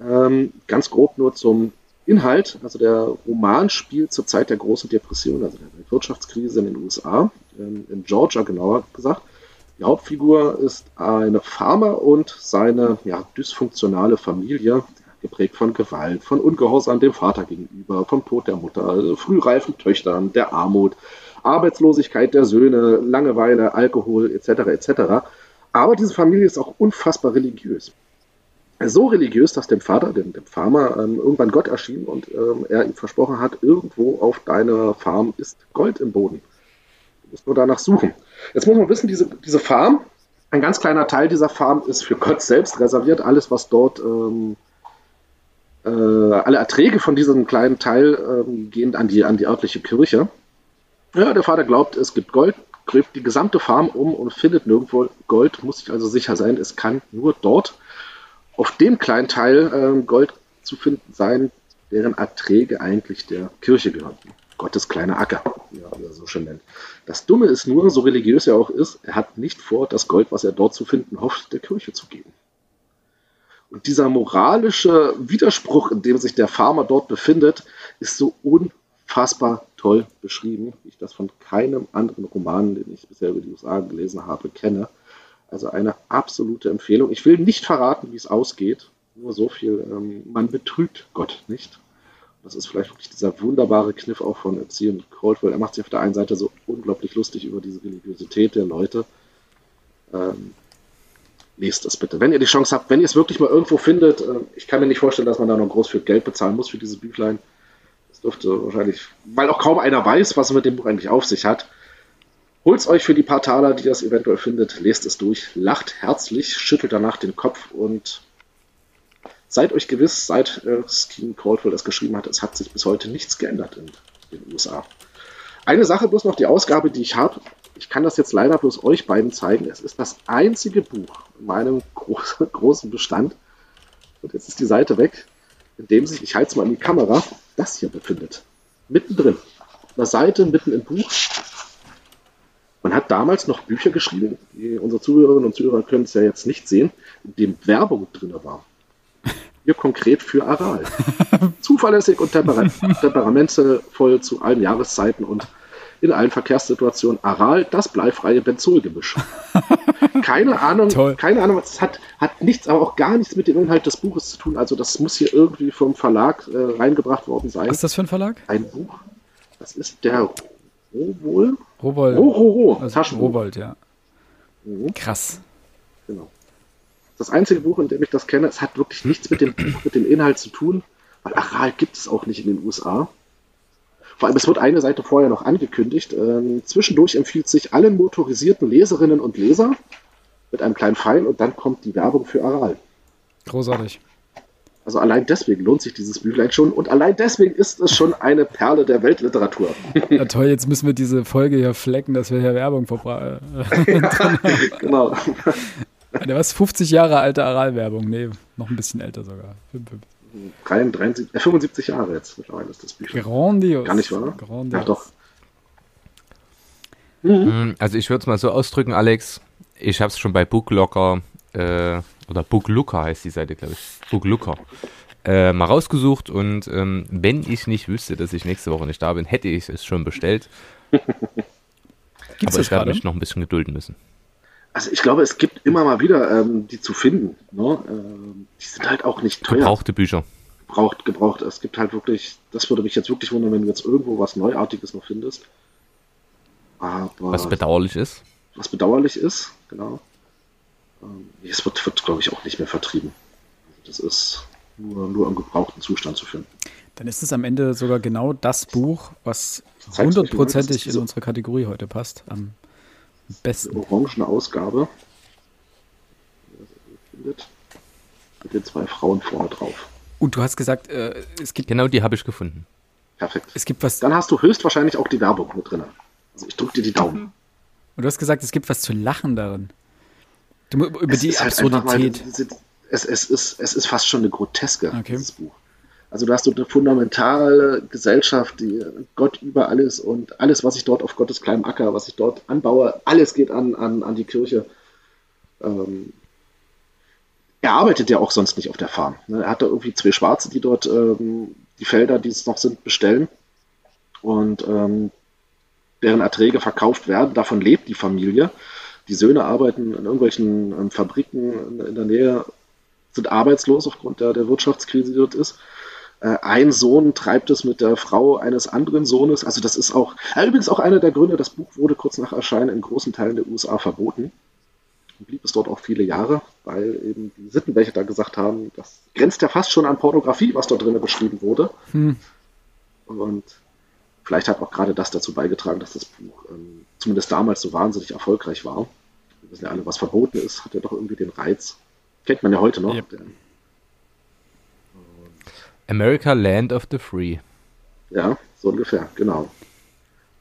Ähm, ganz grob nur zum Inhalt. Also der Roman spielt zur Zeit der großen Depression, also der Wirtschaftskrise in den USA, ähm, in Georgia genauer gesagt. Die Hauptfigur ist eine Farmer und seine ja, dysfunktionale Familie, geprägt von Gewalt, von Ungehorsam dem Vater gegenüber, vom Tod der Mutter, frühreifen Töchtern, der Armut, Arbeitslosigkeit der Söhne, Langeweile, Alkohol etc. etc. Aber diese Familie ist auch unfassbar religiös. So religiös, dass dem Vater, dem, dem Farmer, ähm, irgendwann Gott erschien und ähm, er ihm versprochen hat, irgendwo auf deiner Farm ist Gold im Boden. Du musst nur danach suchen. Jetzt muss man wissen, diese, diese Farm, ein ganz kleiner Teil dieser Farm ist für Gott selbst reserviert. Alles, was dort ähm, äh, alle Erträge von diesem kleinen Teil ähm, gehen an die, an die örtliche Kirche. Ja, der Vater glaubt, es gibt Gold, gräbt die gesamte Farm um und findet nirgendwo Gold, muss sich also sicher sein, es kann nur dort auf dem kleinen Teil äh, Gold zu finden sein, deren Erträge eigentlich der Kirche gehören. Gottes kleiner Acker, wie er so schön nennt. Das Dumme ist nur, so religiös er auch ist, er hat nicht vor, das Gold, was er dort zu finden hofft, der Kirche zu geben. Und dieser moralische Widerspruch, in dem sich der Farmer dort befindet, ist so unfassbar toll beschrieben, wie ich das von keinem anderen Roman, den ich bisher über die USA gelesen habe, kenne. Also eine absolute Empfehlung. Ich will nicht verraten, wie es ausgeht. Nur so viel. Ähm, man betrügt Gott nicht. Das ist vielleicht wirklich dieser wunderbare Kniff auch von Epstein Caldwell. Er macht sich auf der einen Seite so unglaublich lustig über diese Religiosität der Leute. Ähm, lest es bitte. Wenn ihr die Chance habt, wenn ihr es wirklich mal irgendwo findet, äh, ich kann mir nicht vorstellen, dass man da noch groß für Geld bezahlen muss für dieses Büchlein. Das dürfte wahrscheinlich, weil auch kaum einer weiß, was es mit dem Buch eigentlich auf sich hat. Holt es euch für die paar Taler, die das eventuell findet, lest es durch, lacht herzlich, schüttelt danach den Kopf und seid euch gewiss, seit äh, Skeen Caldwell das geschrieben hat, es hat sich bis heute nichts geändert in den USA. Eine Sache bloß noch, die Ausgabe, die ich habe, ich kann das jetzt leider bloß euch beiden zeigen. Es ist das einzige Buch in meinem großen, großen Bestand. Und jetzt ist die Seite weg, in dem sich, ich halte es mal in die Kamera, das hier befindet. Mittendrin. Eine Seite mitten im Buch. Man hat damals noch Bücher geschrieben, die unsere Zuhörerinnen und Zuhörer können es ja jetzt nicht sehen, in dem Werbung drin war. Hier konkret für Aral. Zuverlässig und temper temperamentvoll zu allen Jahreszeiten und in allen Verkehrssituationen Aral, das bleifreie Benzolgemisch. keine Ahnung, Toll. keine Ahnung, es hat, hat nichts, aber auch gar nichts mit dem Inhalt des Buches zu tun. Also das muss hier irgendwie vom Verlag äh, reingebracht worden sein. Was ist das für ein Verlag? Ein Buch. Das ist der Rowohl. Rowohl. Rowohl. Also Taschenbuch. Rowold, ja. Mhm. Krass. Genau. Das einzige Buch, in dem ich das kenne, es hat wirklich nichts mit dem Buch, mit dem Inhalt zu tun, weil Aral gibt es auch nicht in den USA. Vor allem, es wird eine Seite vorher noch angekündigt. Ähm, zwischendurch empfiehlt sich allen motorisierten Leserinnen und Leser mit einem kleinen Pfeil und dann kommt die Werbung für Aral. Großartig. Also allein deswegen lohnt sich dieses Büchlein schon und allein deswegen ist es schon eine Perle der Weltliteratur. Ja toll, jetzt müssen wir diese Folge hier flecken, dass wir hier Werbung verbreiten. ja, genau. Der was 50 Jahre alte Aral-Werbung? Nee, noch ein bisschen älter sogar. 73, äh, 75 Jahre jetzt mittlerweile ist das Büchlein. Grandios. Gar nicht wahr? Grandios. Ja, doch. Mhm. Also ich würde es mal so ausdrücken, Alex. Ich habe es schon bei Booklocker äh, oder Booklooker heißt die Seite, glaube ich. Booklooker. Äh, mal rausgesucht und ähm, wenn ich nicht wüsste, dass ich nächste Woche nicht da bin, hätte ich es schon bestellt. Gibt's Aber ich werde mich noch ein bisschen gedulden müssen. Also ich glaube, es gibt immer mal wieder ähm, die zu finden. Ne? Ähm, die sind halt auch nicht teuer. Gebrauchte Bücher. Gebraucht, gebraucht. Es gibt halt wirklich, das würde mich jetzt wirklich wundern, wenn du jetzt irgendwo was Neuartiges noch findest. Aber was bedauerlich ist. Was bedauerlich ist, genau. Ähm, es wird, wird glaube ich, auch nicht mehr vertrieben. Das ist nur, nur im gebrauchten Zustand zu finden. Dann ist es am Ende sogar genau das Buch, was hundertprozentig in unsere Kategorie heute passt. Am besten. Orangene Ausgabe. mit, mit den zwei Frauen vorne drauf. Und du hast gesagt, äh, es gibt. Genau die habe ich gefunden. Perfekt. Es gibt was. Dann hast du höchstwahrscheinlich auch die Werbung mit drin. Also ich drücke dir die Daumen. Und du hast gesagt, es gibt was zu lachen darin. Du, über es die halt Absurdität. Mal, es, es, ist, es ist fast schon eine Groteske, okay. dieses Buch. Also du hast so eine fundamentale Gesellschaft, die Gott über alles und alles, was ich dort auf Gottes kleinem Acker, was ich dort anbaue, alles geht an, an, an die Kirche. Ähm, er arbeitet ja auch sonst nicht auf der Farm. Ne? Er hat da irgendwie zwei Schwarze, die dort ähm, die Felder, die es noch sind, bestellen und ähm, deren Erträge verkauft werden. Davon lebt die Familie. Die Söhne arbeiten in irgendwelchen ähm, Fabriken in, in, der Nähe, sind arbeitslos aufgrund der, der Wirtschaftskrise, die dort ist. Äh, ein Sohn treibt es mit der Frau eines anderen Sohnes. Also das ist auch, äh, übrigens auch einer der Gründe, das Buch wurde kurz nach Erscheinen in großen Teilen der USA verboten und blieb es dort auch viele Jahre, weil eben die Sittenwächter gesagt haben, das grenzt ja fast schon an Pornografie, was dort drinnen beschrieben wurde. Hm. Und vielleicht hat auch gerade das dazu beigetragen, dass das Buch ähm, zumindest damals so wahnsinnig erfolgreich war. Wir wissen ja alle, was verboten ist, hat ja doch irgendwie den Reiz. Kennt man ja heute noch. Yep. America Land of the Free. Ja, so ungefähr, genau.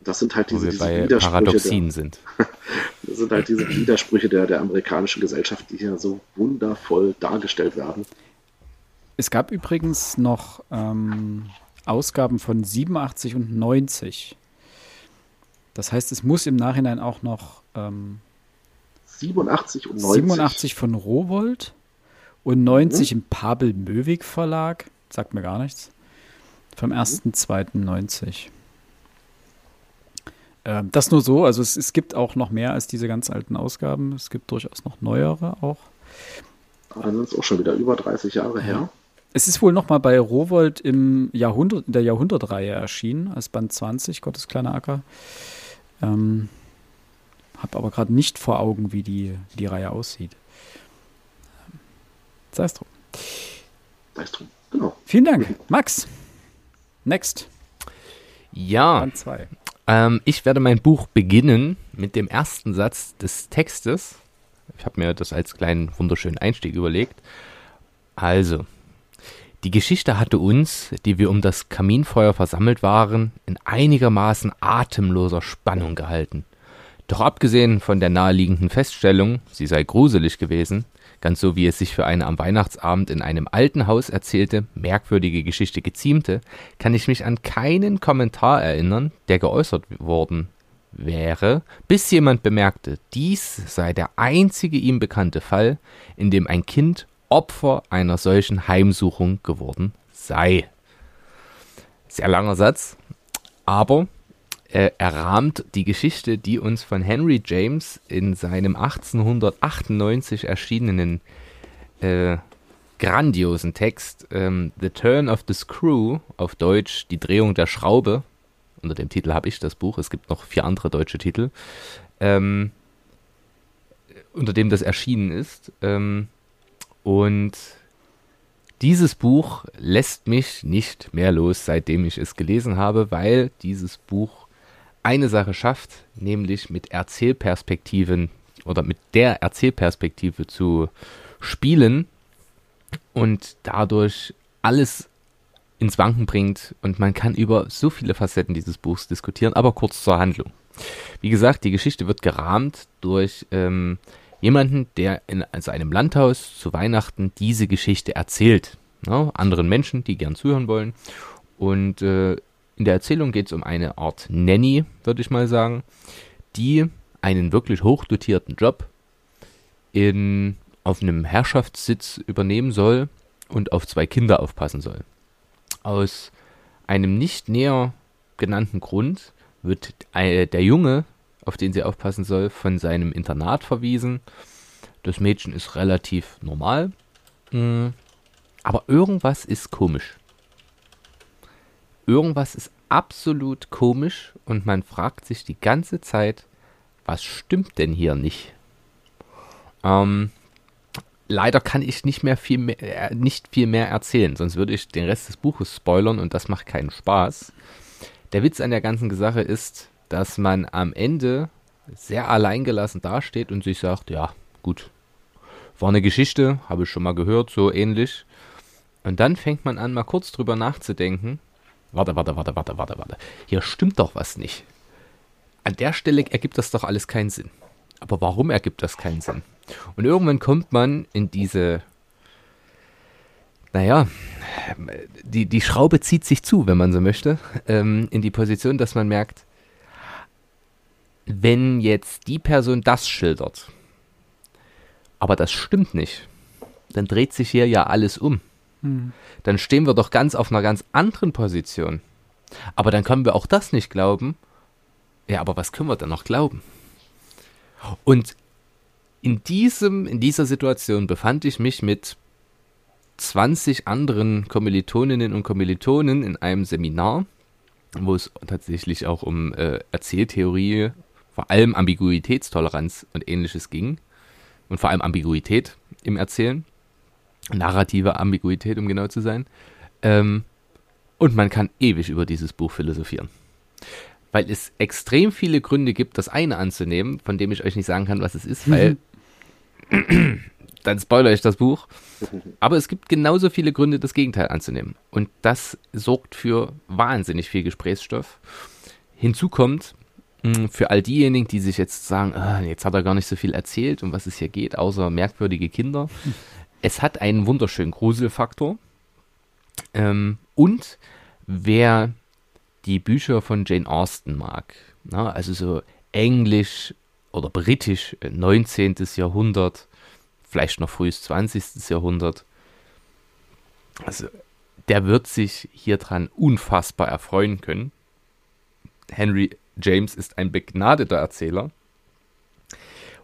Das sind halt diese, Wo wir diese bei Widersprüche. Paradoxien der, sind. das sind halt diese Widersprüche der, der amerikanischen Gesellschaft, die hier so wundervoll dargestellt werden. Es gab übrigens noch ähm, Ausgaben von 87 und 90. Das heißt, es muss im Nachhinein auch noch ähm, 87 und 90. 87 von Rowold und 90 mhm. im Pabel Möwig Verlag. Sagt mir gar nichts. Vom 1.2.90. Ähm, das nur so, also es, es gibt auch noch mehr als diese ganz alten Ausgaben. Es gibt durchaus noch neuere auch. Aber dann sind es auch schon wieder über 30 Jahre her. Es ist wohl noch mal bei Rowold im Jahrhundert, in der Jahrhundertreihe erschienen, als Band 20, Gottes kleiner Acker. Ähm, hab aber gerade nicht vor Augen, wie die, die Reihe aussieht. Sei es drum. Sei es drum, genau. Vielen Dank. Max, next. Ja. Band 2. Ähm, ich werde mein Buch beginnen mit dem ersten Satz des Textes. Ich habe mir das als kleinen wunderschönen Einstieg überlegt. Also, die Geschichte hatte uns, die wir um das Kaminfeuer versammelt waren, in einigermaßen atemloser Spannung gehalten. Doch abgesehen von der naheliegenden Feststellung, sie sei gruselig gewesen, ganz so wie es sich für eine am Weihnachtsabend in einem alten Haus erzählte, merkwürdige Geschichte geziemte, kann ich mich an keinen Kommentar erinnern, der geäußert worden wäre, bis jemand bemerkte, dies sei der einzige ihm bekannte Fall, in dem ein Kind Opfer einer solchen Heimsuchung geworden sei. Sehr langer Satz, aber äh, er rahmt die Geschichte, die uns von Henry James in seinem 1898 erschienenen äh, grandiosen Text ähm, The Turn of the Screw, auf Deutsch Die Drehung der Schraube, unter dem Titel habe ich das Buch, es gibt noch vier andere deutsche Titel, ähm, unter dem das erschienen ist. Ähm, und dieses Buch lässt mich nicht mehr los, seitdem ich es gelesen habe, weil dieses Buch eine Sache schafft, nämlich mit Erzählperspektiven oder mit der Erzählperspektive zu spielen und dadurch alles ins Wanken bringt und man kann über so viele Facetten dieses Buchs diskutieren, aber kurz zur Handlung. Wie gesagt, die Geschichte wird gerahmt durch ähm, jemanden, der in also einem Landhaus zu Weihnachten diese Geschichte erzählt. Ne, anderen Menschen, die gern zuhören wollen. Und äh, in der Erzählung geht es um eine Art Nanny, würde ich mal sagen, die einen wirklich hochdotierten Job in, auf einem Herrschaftssitz übernehmen soll und auf zwei Kinder aufpassen soll. Aus einem nicht näher genannten Grund wird der Junge, auf den sie aufpassen soll, von seinem Internat verwiesen. Das Mädchen ist relativ normal, mm, aber irgendwas ist komisch irgendwas ist absolut komisch und man fragt sich die ganze Zeit, was stimmt denn hier nicht? Ähm, leider kann ich nicht mehr viel mehr, äh, nicht viel mehr erzählen, sonst würde ich den Rest des Buches spoilern und das macht keinen Spaß. Der Witz an der ganzen Sache ist, dass man am Ende sehr alleingelassen dasteht und sich sagt, ja, gut, war eine Geschichte, habe ich schon mal gehört, so ähnlich. Und dann fängt man an, mal kurz drüber nachzudenken. Warte, warte, warte, warte, warte, warte. Hier stimmt doch was nicht. An der Stelle ergibt das doch alles keinen Sinn. Aber warum ergibt das keinen Sinn? Und irgendwann kommt man in diese, naja, die, die Schraube zieht sich zu, wenn man so möchte, ähm, in die Position, dass man merkt, wenn jetzt die Person das schildert, aber das stimmt nicht, dann dreht sich hier ja alles um. Hm. Dann stehen wir doch ganz auf einer ganz anderen Position. Aber dann können wir auch das nicht glauben. Ja, aber was können wir dann noch glauben? Und in diesem, in dieser Situation befand ich mich mit 20 anderen Kommilitoninnen und Kommilitonen in einem Seminar, wo es tatsächlich auch um äh, Erzähltheorie, vor allem Ambiguitätstoleranz und ähnliches ging. Und vor allem Ambiguität im Erzählen. Narrative Ambiguität, um genau zu sein. Ähm, und man kann ewig über dieses Buch philosophieren. Weil es extrem viele Gründe gibt, das eine anzunehmen, von dem ich euch nicht sagen kann, was es ist, weil dann spoilere ich das Buch. Aber es gibt genauso viele Gründe, das Gegenteil anzunehmen. Und das sorgt für wahnsinnig viel Gesprächsstoff. Hinzu kommt, hm, für all diejenigen, die sich jetzt sagen, ah, jetzt hat er gar nicht so viel erzählt, um was es hier geht, außer merkwürdige Kinder. Es hat einen wunderschönen Gruselfaktor. Ähm, und wer die Bücher von Jane Austen mag, na, also so Englisch oder britisch 19. Äh, Jahrhundert, vielleicht noch frühes 20. Jahrhundert, also der wird sich hier dran unfassbar erfreuen können. Henry James ist ein begnadeter Erzähler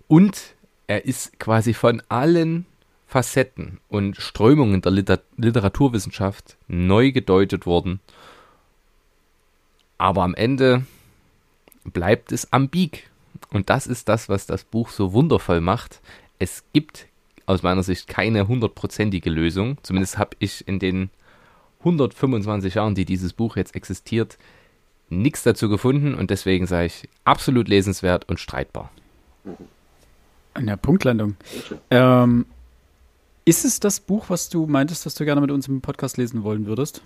und er ist quasi von allen Facetten und Strömungen der Liter Literaturwissenschaft neu gedeutet worden. Aber am Ende bleibt es ambig. Und das ist das, was das Buch so wundervoll macht. Es gibt aus meiner Sicht keine hundertprozentige Lösung. Zumindest habe ich in den 125 Jahren, die dieses Buch jetzt existiert, nichts dazu gefunden und deswegen sage ich absolut lesenswert und streitbar. Eine Punktlandung. Ähm, ist es das Buch, was du meintest, dass du gerne mit uns im Podcast lesen wollen würdest?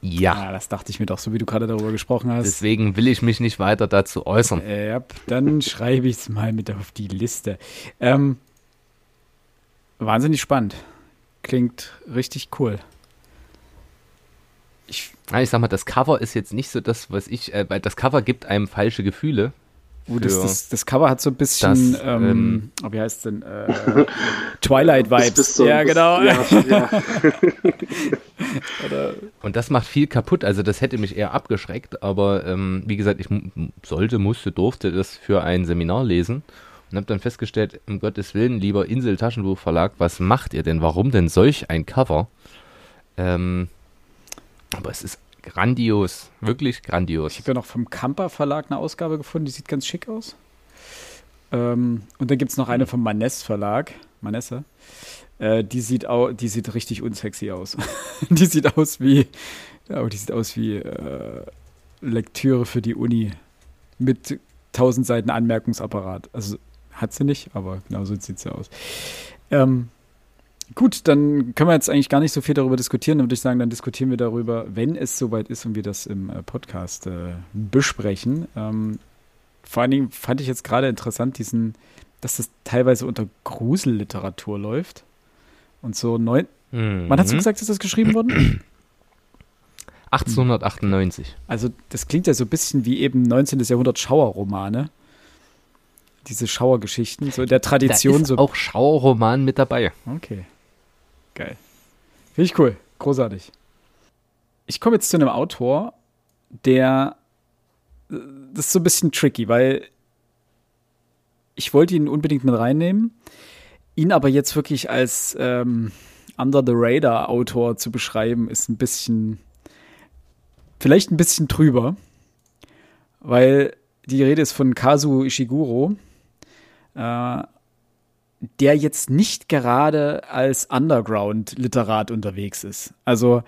Ja. ja. Ah, das dachte ich mir doch, so wie du gerade darüber gesprochen hast. Deswegen will ich mich nicht weiter dazu äußern. Äh, ja, dann schreibe ich es mal mit auf die Liste. Ähm, wahnsinnig spannend. Klingt richtig cool. Ich, ich sag mal, das Cover ist jetzt nicht so das, was ich, äh, weil das Cover gibt einem falsche Gefühle. Uh, das, das, das, Cover hat so ein bisschen, das, ähm, ähm, oh, wie heißt es denn? Äh, Twilight-Vibes. So, ja, genau. Ja, ja. und das macht viel kaputt. Also das hätte mich eher abgeschreckt, aber ähm, wie gesagt, ich sollte, musste, durfte das für ein Seminar lesen und habe dann festgestellt, um Gottes Willen, lieber Insel Taschenbuchverlag, was macht ihr denn? Warum denn solch ein Cover? Ähm, aber es ist Grandios, wirklich grandios. Ich habe ja noch vom Kamper Verlag eine Ausgabe gefunden, die sieht ganz schick aus. Ähm, und dann gibt es noch eine vom Maness Verlag, Manesse. Äh, die, sieht au die sieht richtig unsexy aus. die sieht aus wie, ja, die sieht aus wie äh, Lektüre für die Uni mit 1000 Seiten Anmerkungsapparat. Also hat sie nicht, aber genau so sieht sie aus. Ähm, Gut, dann können wir jetzt eigentlich gar nicht so viel darüber diskutieren. Dann würde ich sagen, dann diskutieren wir darüber, wenn es soweit ist und wir das im äh, Podcast äh, besprechen. Ähm, vor allen Dingen fand ich jetzt gerade interessant, diesen, dass das teilweise unter Gruselliteratur läuft. Und so neun. Mhm. Wann hast du gesagt, ist das geschrieben worden? 1898. Also, das klingt ja so ein bisschen wie eben 19. Jahrhundert Schauerromane. Diese Schauergeschichten, so in der Tradition. Da ist so auch Schauerroman mit dabei. Okay. Geil. Finde ich cool. Großartig. Ich komme jetzt zu einem Autor, der. Das ist so ein bisschen tricky, weil ich wollte ihn unbedingt mit reinnehmen, ihn aber jetzt wirklich als ähm, Under the Radar Autor zu beschreiben, ist ein bisschen. Vielleicht ein bisschen trüber, weil die Rede ist von Kazu Ishiguro. Äh, der jetzt nicht gerade als Underground-Literat unterwegs ist. Also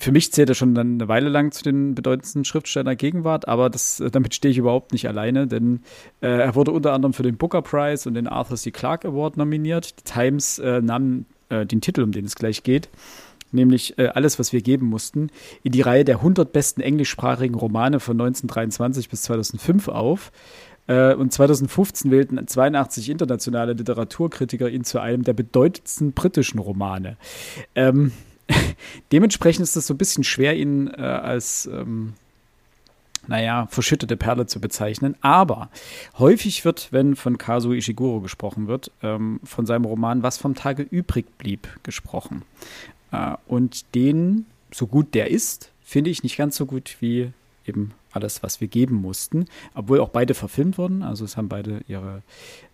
für mich zählt er schon dann eine Weile lang zu den bedeutendsten Schriftstellern der Gegenwart, aber das, damit stehe ich überhaupt nicht alleine, denn äh, er wurde unter anderem für den Booker Prize und den Arthur C. Clarke Award nominiert. Die Times äh, nahm äh, den Titel, um den es gleich geht, nämlich äh, Alles, was wir geben mussten, in die Reihe der 100 besten englischsprachigen Romane von 1923 bis 2005 auf. Äh, und 2015 wählten 82 internationale Literaturkritiker ihn zu einem der bedeutendsten britischen Romane. Ähm, dementsprechend ist es so ein bisschen schwer, ihn äh, als, ähm, naja, verschüttete Perle zu bezeichnen. Aber häufig wird, wenn von Kazuo Ishiguro gesprochen wird, ähm, von seinem Roman Was vom Tage übrig blieb gesprochen. Äh, und den, so gut der ist, finde ich nicht ganz so gut wie eben alles, was wir geben mussten, obwohl auch beide verfilmt wurden. Also es haben beide ihre,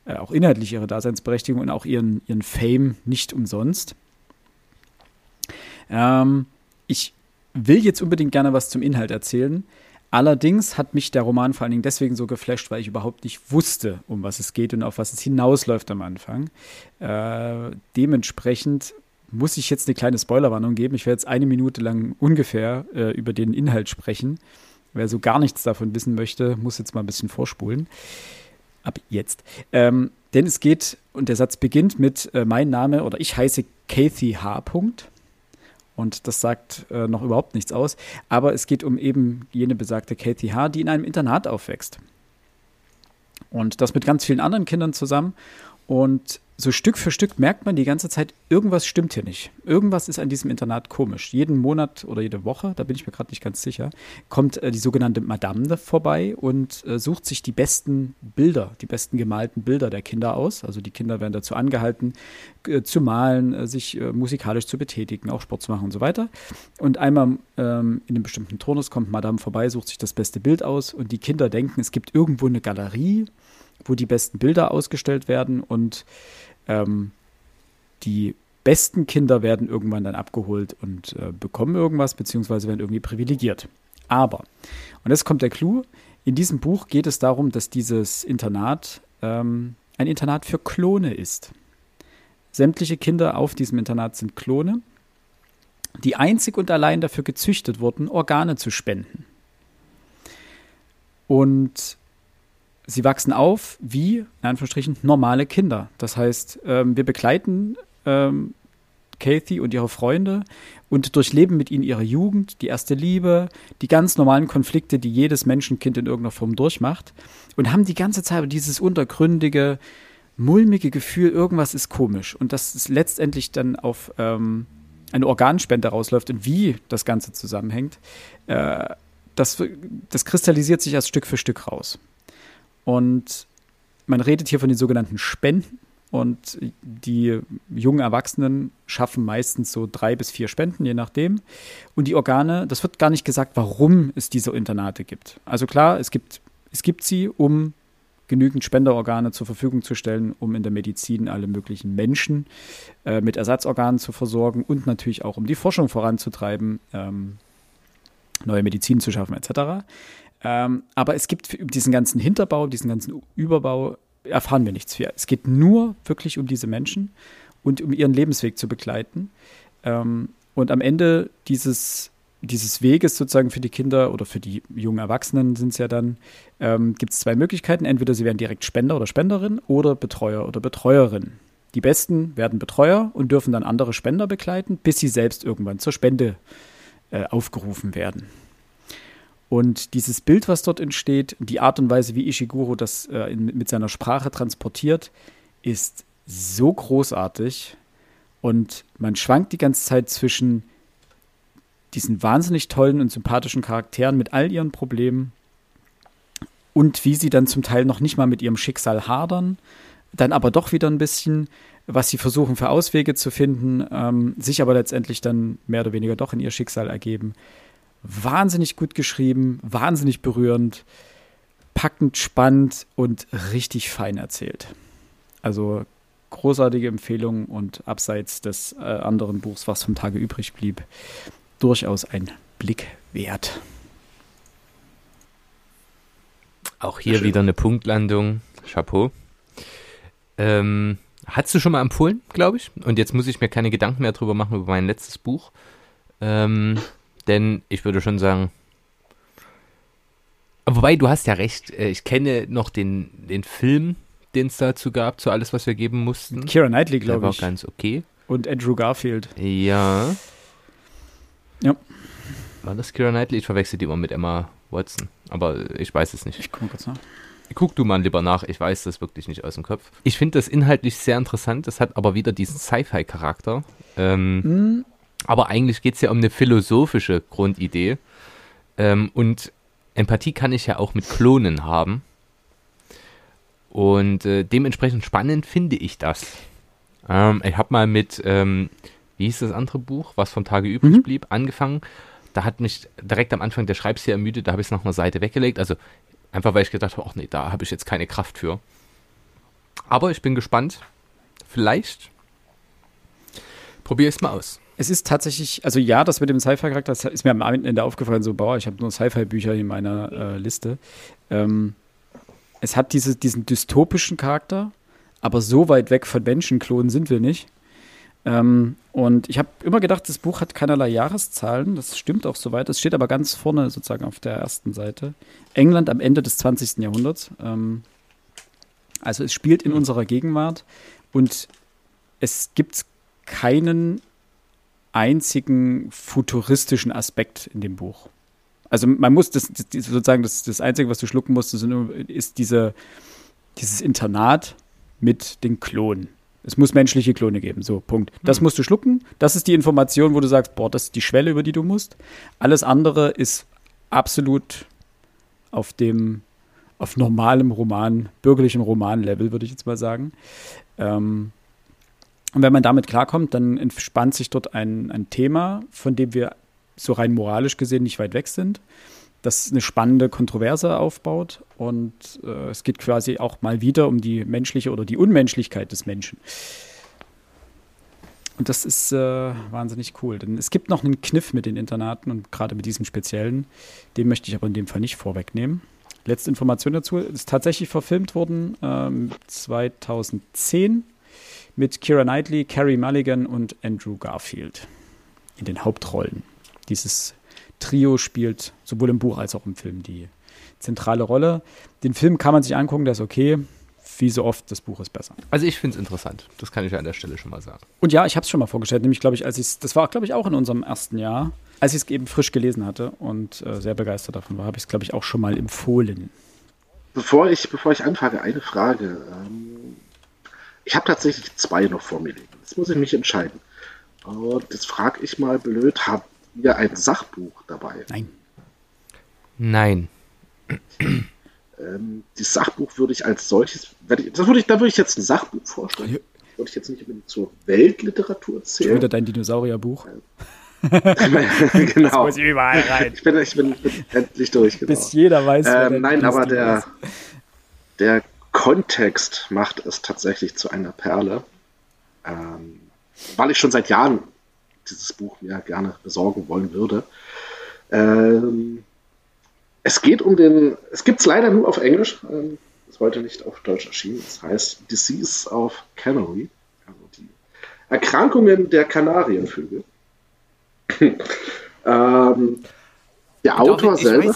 äh, auch inhaltlich ihre Daseinsberechtigung und auch ihren, ihren Fame nicht umsonst. Ähm, ich will jetzt unbedingt gerne was zum Inhalt erzählen. Allerdings hat mich der Roman vor allen Dingen deswegen so geflasht, weil ich überhaupt nicht wusste, um was es geht und auf was es hinausläuft am Anfang. Äh, dementsprechend muss ich jetzt eine kleine Spoilerwarnung geben. Ich werde jetzt eine Minute lang ungefähr äh, über den Inhalt sprechen. Wer so gar nichts davon wissen möchte, muss jetzt mal ein bisschen vorspulen. Ab jetzt. Ähm, denn es geht, und der Satz beginnt mit äh, mein Name oder ich heiße Kathy H. Und das sagt äh, noch überhaupt nichts aus. Aber es geht um eben jene besagte Kathy H., die in einem Internat aufwächst. Und das mit ganz vielen anderen Kindern zusammen. Und so Stück für Stück merkt man die ganze Zeit, irgendwas stimmt hier nicht. Irgendwas ist an diesem Internat komisch. Jeden Monat oder jede Woche, da bin ich mir gerade nicht ganz sicher, kommt äh, die sogenannte Madame vorbei und äh, sucht sich die besten Bilder, die besten gemalten Bilder der Kinder aus. Also die Kinder werden dazu angehalten, äh, zu malen, äh, sich äh, musikalisch zu betätigen, auch Sport zu machen und so weiter. Und einmal ähm, in einem bestimmten Turnus kommt Madame vorbei, sucht sich das beste Bild aus und die Kinder denken, es gibt irgendwo eine Galerie, wo die besten Bilder ausgestellt werden und ähm, die besten Kinder werden irgendwann dann abgeholt und äh, bekommen irgendwas, beziehungsweise werden irgendwie privilegiert. Aber, und jetzt kommt der Clou, in diesem Buch geht es darum, dass dieses Internat ähm, ein Internat für Klone ist. Sämtliche Kinder auf diesem Internat sind Klone, die einzig und allein dafür gezüchtet wurden, Organe zu spenden. Und sie wachsen auf wie, in Anführungsstrichen, normale Kinder. Das heißt, ähm, wir begleiten ähm, Kathy und ihre Freunde und durchleben mit ihnen ihre Jugend, die erste Liebe, die ganz normalen Konflikte, die jedes Menschenkind in irgendeiner Form durchmacht und haben die ganze Zeit dieses untergründige, mulmige Gefühl, irgendwas ist komisch und dass es letztendlich dann auf ähm, eine Organspende rausläuft und wie das Ganze zusammenhängt, äh, das, das kristallisiert sich erst Stück für Stück raus. Und man redet hier von den sogenannten Spenden. Und die jungen Erwachsenen schaffen meistens so drei bis vier Spenden, je nachdem. Und die Organe, das wird gar nicht gesagt, warum es diese Internate gibt. Also klar, es gibt, es gibt sie, um genügend Spenderorgane zur Verfügung zu stellen, um in der Medizin alle möglichen Menschen äh, mit Ersatzorganen zu versorgen und natürlich auch um die Forschung voranzutreiben, ähm, neue Medizin zu schaffen etc. Ähm, aber es gibt diesen ganzen Hinterbau, diesen ganzen Überbau, erfahren wir nichts für. Es geht nur wirklich um diese Menschen und um ihren Lebensweg zu begleiten. Ähm, und am Ende dieses, dieses Weges sozusagen für die Kinder oder für die jungen Erwachsenen sind es ja dann, ähm, gibt es zwei Möglichkeiten. Entweder sie werden direkt Spender oder Spenderin oder Betreuer oder Betreuerin. Die Besten werden Betreuer und dürfen dann andere Spender begleiten, bis sie selbst irgendwann zur Spende äh, aufgerufen werden. Und dieses Bild, was dort entsteht, die Art und Weise, wie Ishiguro das äh, in, mit seiner Sprache transportiert, ist so großartig. Und man schwankt die ganze Zeit zwischen diesen wahnsinnig tollen und sympathischen Charakteren mit all ihren Problemen und wie sie dann zum Teil noch nicht mal mit ihrem Schicksal hadern, dann aber doch wieder ein bisschen, was sie versuchen für Auswege zu finden, ähm, sich aber letztendlich dann mehr oder weniger doch in ihr Schicksal ergeben wahnsinnig gut geschrieben, wahnsinnig berührend, packend, spannend und richtig fein erzählt. Also großartige Empfehlung und abseits des äh, anderen Buchs, was vom Tage übrig blieb, durchaus ein Blick wert. Auch hier wieder eine Punktlandung. Chapeau. Ähm, hast du schon mal empfohlen, glaube ich? Und jetzt muss ich mir keine Gedanken mehr drüber machen über mein letztes Buch. Ähm, denn ich würde schon sagen, wobei du hast ja recht, äh, ich kenne noch den, den Film, den es dazu gab, zu alles, was wir geben mussten. Kira Knightley, glaube ich. war ganz okay. Und Andrew Garfield. Ja. Ja. War das Kira Knightley? Ich verwechsel die immer mit Emma Watson, aber ich weiß es nicht. Ich gucke kurz nach. Guck du mal lieber nach, ich weiß das wirklich nicht aus dem Kopf. Ich finde das inhaltlich sehr interessant, das hat aber wieder diesen Sci-Fi-Charakter. Ähm, mhm. Aber eigentlich geht es ja um eine philosophische Grundidee. Ähm, und Empathie kann ich ja auch mit Klonen haben. Und äh, dementsprechend spannend finde ich das. Ähm, ich habe mal mit, ähm, wie hieß das andere Buch, was vom Tage übrig mhm. blieb, angefangen. Da hat mich direkt am Anfang der Schreibstil ermüdet, da habe ich es noch eine Seite weggelegt. Also Einfach weil ich gedacht habe, ach nee, da habe ich jetzt keine Kraft für. Aber ich bin gespannt. Vielleicht probiere ich es mal aus. Es ist tatsächlich, also ja, das mit dem Sci-Fi-Charakter ist mir am Ende aufgefallen, so, boah, ich habe nur Sci-Fi-Bücher in meiner äh, Liste. Ähm, es hat diese, diesen dystopischen Charakter, aber so weit weg von Menschenklonen sind wir nicht. Ähm, und ich habe immer gedacht, das Buch hat keinerlei Jahreszahlen. Das stimmt auch soweit. Es steht aber ganz vorne sozusagen auf der ersten Seite. England am Ende des 20. Jahrhunderts. Ähm, also es spielt in unserer Gegenwart und es gibt keinen einzigen futuristischen Aspekt in dem Buch. Also man muss das, das sozusagen das, das Einzige, was du schlucken musst, ist diese, dieses Internat mit den Klonen. Es muss menschliche Klone geben. So, Punkt. Das hm. musst du schlucken. Das ist die Information, wo du sagst, boah, das ist die Schwelle, über die du musst. Alles andere ist absolut auf dem, auf normalem Roman, bürgerlichen Roman-Level, würde ich jetzt mal sagen. Ähm, und wenn man damit klarkommt, dann entspannt sich dort ein, ein Thema, von dem wir so rein moralisch gesehen nicht weit weg sind das eine spannende Kontroverse aufbaut. Und äh, es geht quasi auch mal wieder um die menschliche oder die Unmenschlichkeit des Menschen. Und das ist äh, wahnsinnig cool. Denn es gibt noch einen Kniff mit den Internaten und gerade mit diesem speziellen. Den möchte ich aber in dem Fall nicht vorwegnehmen. Letzte Information dazu: ist tatsächlich verfilmt worden ähm, 2010 mit Kira Knightley, Carrie Mulligan und Andrew Garfield in den Hauptrollen. Dieses Trio spielt sowohl im Buch als auch im Film die zentrale Rolle. Den Film kann man sich angucken, der ist okay. Wie so oft, das Buch ist besser. Also ich finde es interessant, das kann ich ja an der Stelle schon mal sagen. Und ja, ich habe es schon mal vorgestellt, nämlich glaube ich, als ich das war glaube ich auch in unserem ersten Jahr, als ich es eben frisch gelesen hatte und äh, sehr begeistert davon war, habe ich es glaube ich auch schon mal empfohlen. Bevor ich, bevor ich anfange, eine Frage. Ähm, ich habe tatsächlich zwei noch vor mir liegen. Jetzt muss ich mich entscheiden. Und jetzt frage ich mal blöd, habt ihr ein Sachbuch dabei? Nein. Nein. Ähm, das Sachbuch würde ich als solches, ich, das würde ich, da würde ich jetzt ein Sachbuch vorstellen. Ja. Würde ich jetzt nicht unbedingt zur Weltliteratur zählen. Schon wieder dein Dinosaurierbuch. genau. Das muss überall rein. Ich bin, ich bin, bin endlich durch. Genau. Bis jeder weiß. Ähm, nein, aber der, der Kontext macht es tatsächlich zu einer Perle. Ähm, weil ich schon seit Jahren dieses Buch mir gerne besorgen wollen würde. Ähm, es geht um den, es gibt es leider nur auf Englisch, ähm, ist heute nicht auf Deutsch erschienen. Das heißt Disease of Canary, also die Erkrankungen der Kanarienvögel. ähm, der Autor ich selber.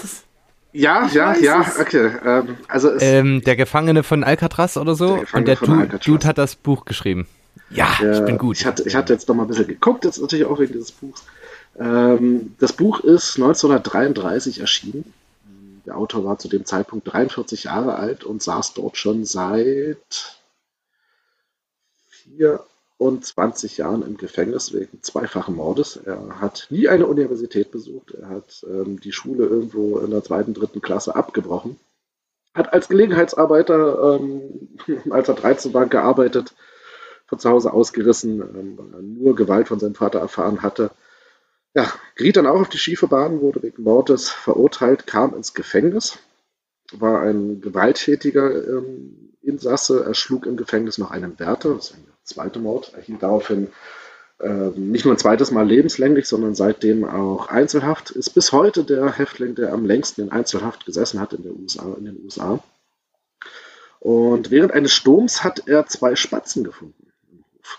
Ja, ich ja, ja, es. okay. Ähm, also ähm, der Gefangene von Alcatraz oder so. Der und der Dude, Dude hat das Buch geschrieben. Ja, äh, ich bin gut. Ich hatte, ich hatte jetzt noch mal ein bisschen geguckt, jetzt natürlich auch wegen dieses Buchs. Ähm, das Buch ist 1933 erschienen. Der Autor war zu dem Zeitpunkt 43 Jahre alt und saß dort schon seit 24 Jahren im Gefängnis wegen zweifachen Mordes. Er hat nie eine Universität besucht. Er hat ähm, die Schule irgendwo in der zweiten, dritten Klasse abgebrochen. Hat als Gelegenheitsarbeiter, ähm, als er 13 war, gearbeitet von zu Hause ausgerissen, ähm, weil er nur Gewalt von seinem Vater erfahren hatte. Ja, geriet dann auch auf die schiefe Bahn, wurde wegen Mordes verurteilt, kam ins Gefängnis, war ein gewalttätiger ähm, Insasse, er schlug im Gefängnis noch einen Wärter, das ist ein zweiter Mord, erhielt daraufhin ähm, nicht nur ein zweites Mal lebenslänglich, sondern seitdem auch Einzelhaft, ist bis heute der Häftling, der am längsten in Einzelhaft gesessen hat in, der USA, in den USA. Und während eines Sturms hat er zwei Spatzen gefunden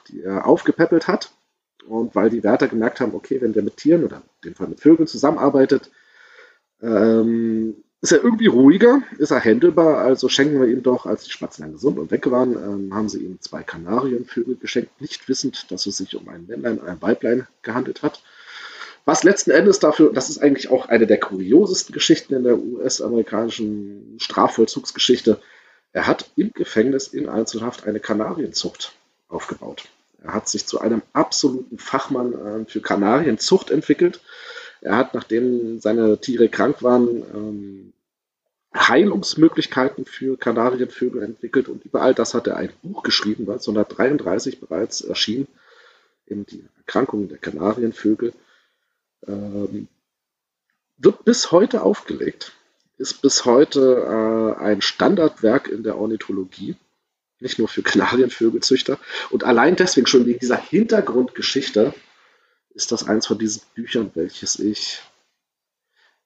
die er aufgepäppelt hat. Und weil die Wärter gemerkt haben, okay, wenn der mit Tieren oder in dem Fall mit Vögeln zusammenarbeitet, ähm, ist er irgendwie ruhiger, ist er händelbar, also schenken wir ihm doch, als die Spatzen dann gesund und weg waren, ähm, haben sie ihm zwei Kanarienvögel geschenkt, nicht wissend, dass es sich um ein Männlein ein Weiblein gehandelt hat. Was letzten Endes dafür, das ist eigentlich auch eine der kuriosesten Geschichten in der US-amerikanischen Strafvollzugsgeschichte, er hat im Gefängnis in Einzelhaft eine Kanarienzucht aufgebaut. Er hat sich zu einem absoluten Fachmann äh, für Kanarienzucht entwickelt. Er hat, nachdem seine Tiere krank waren, ähm, Heilungsmöglichkeiten für Kanarienvögel entwickelt und über all das hat er ein Buch geschrieben, was 1933 bereits erschien, eben die Erkrankungen der Kanarienvögel. Ähm, wird bis heute aufgelegt, ist bis heute äh, ein Standardwerk in der Ornithologie nicht nur für Kanarienvögelzüchter. Und allein deswegen schon wegen dieser Hintergrundgeschichte ist das eins von diesen Büchern, welches ich,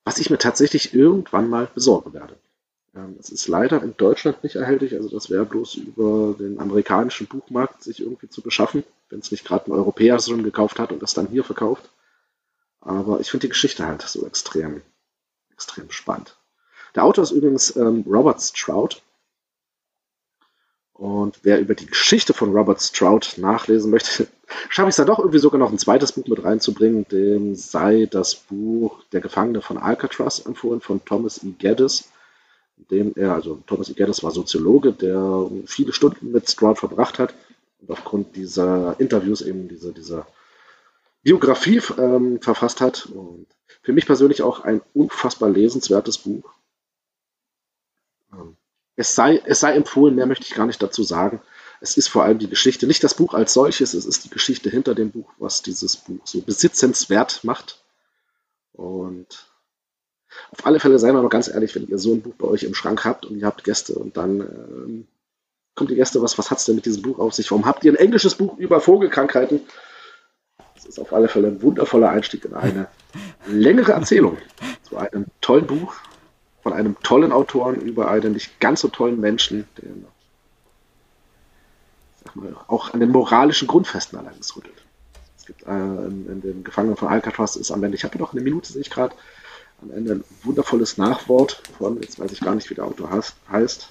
was ich mir tatsächlich irgendwann mal besorgen werde. Ähm, es ist leider in Deutschland nicht erhältlich, also das wäre bloß über den amerikanischen Buchmarkt sich irgendwie zu beschaffen, wenn es nicht gerade ein Europäer schon gekauft hat und das dann hier verkauft. Aber ich finde die Geschichte halt so extrem, extrem spannend. Der Autor ist übrigens ähm, Robert Stroud, und wer über die Geschichte von Robert Stroud nachlesen möchte, schaffe ich es da doch irgendwie sogar noch ein zweites Buch mit reinzubringen. Dem sei das Buch Der Gefangene von Alcatraz empfohlen von Thomas E. Geddes. Dem er, also Thomas E. Geddes war Soziologe, der viele Stunden mit Stroud verbracht hat und aufgrund dieser Interviews eben diese, diese Biografie ähm, verfasst hat. Und für mich persönlich auch ein unfassbar lesenswertes Buch. Ähm, es sei, es sei empfohlen, mehr möchte ich gar nicht dazu sagen. Es ist vor allem die Geschichte, nicht das Buch als solches, es ist die Geschichte hinter dem Buch, was dieses Buch so besitzenswert macht. Und auf alle Fälle seien wir noch ganz ehrlich, wenn ihr so ein Buch bei euch im Schrank habt und ihr habt Gäste und dann ähm, kommt die Gäste, was, was hat es denn mit diesem Buch auf sich? Warum habt ihr ein englisches Buch über Vogelkrankheiten? Das ist auf alle Fälle ein wundervoller Einstieg in eine längere Erzählung zu einem tollen Buch, von einem tollen Autoren über einen nicht ganz so tollen Menschen, der mal, auch an den moralischen Grundfesten allerdings rüttelt. Es gibt äh, in, in, den Gefangenen von Alcatraz ist am Ende, ich habe noch eine Minute, sehe ich gerade, am Ende ein wundervolles Nachwort von, jetzt weiß ich gar nicht, wie der Autor heißt. heißt.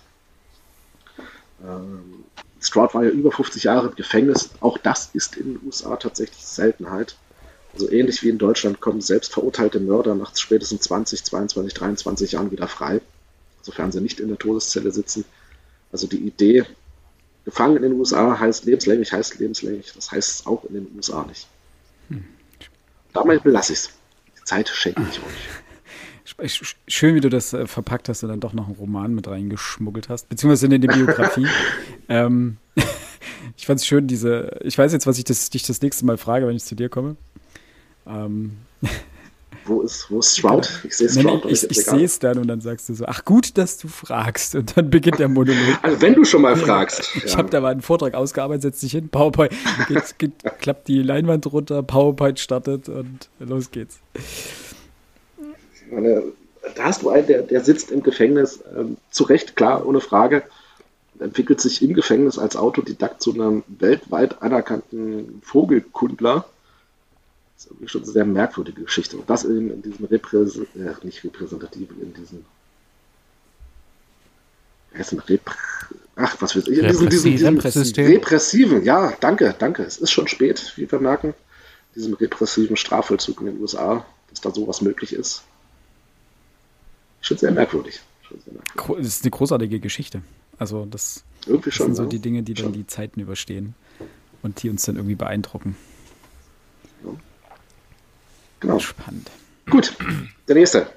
Ähm, Stroud war ja über 50 Jahre im Gefängnis. Auch das ist in den USA tatsächlich Seltenheit. Also ähnlich wie in Deutschland kommen selbst verurteilte Mörder nach spätestens 20, 22, 23 Jahren wieder frei, sofern sie nicht in der Todeszelle sitzen. Also die Idee, gefangen in den USA heißt lebenslänglich, heißt lebenslänglich. Das heißt es auch in den USA nicht. Hm. Damit belasse ich es. Die Zeit schenke ich euch. Schön, wie du das äh, verpackt hast und dann doch noch einen Roman mit reingeschmuggelt hast, beziehungsweise in die Biografie. ähm, ich fand es schön, diese, ich weiß jetzt, was ich das, dich das nächste Mal frage, wenn ich zu dir komme. Ähm. Wo ist, wo ist Stroud? Ich sehe Stroud. ich, ich, ich sehe es dann und dann sagst du so, ach gut, dass du fragst. Und dann beginnt der Monolog. Also wenn du schon mal fragst. Ich ja. habe da mal einen Vortrag ausgearbeitet, setz dich hin, PowerPoint, geht, geht, klappt die Leinwand runter, PowerPoint startet und los geht's. Meine, da hast du einen, der, der sitzt im Gefängnis, ähm, zu Recht, klar, ohne Frage, entwickelt sich im Gefängnis als Autodidakt zu einem weltweit anerkannten Vogelkundler ist irgendwie schon eine sehr merkwürdige Geschichte. Und das in, in diesem Repräs äh, nicht repräsentativen, in diesem Repr Ach, was weiß ich, in diesem, diesem, diesem repressiven. repressiven, ja, danke, danke. Es ist schon spät, wie wir merken, diesem repressiven Strafvollzug in den USA, dass da sowas möglich ist. Schon sehr merkwürdig. Schon sehr merkwürdig. Das ist eine großartige Geschichte. Also das, irgendwie das schon, sind so ja. die Dinge, die dann schon. die Zeiten überstehen und die uns dann irgendwie beeindrucken. Genau. Spannend. Gut, der nächste.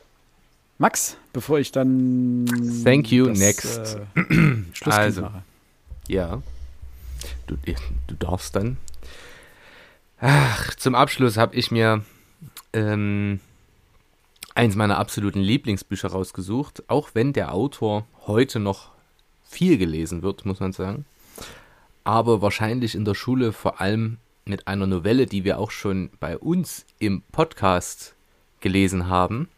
Max, bevor ich dann. Thank you, das, next. Äh, also, mache. Ja. Du, du darfst dann. Ach, zum Abschluss habe ich mir ähm, eins meiner absoluten Lieblingsbücher rausgesucht, auch wenn der Autor heute noch viel gelesen wird, muss man sagen. Aber wahrscheinlich in der Schule vor allem mit einer Novelle, die wir auch schon bei uns im Podcast gelesen haben.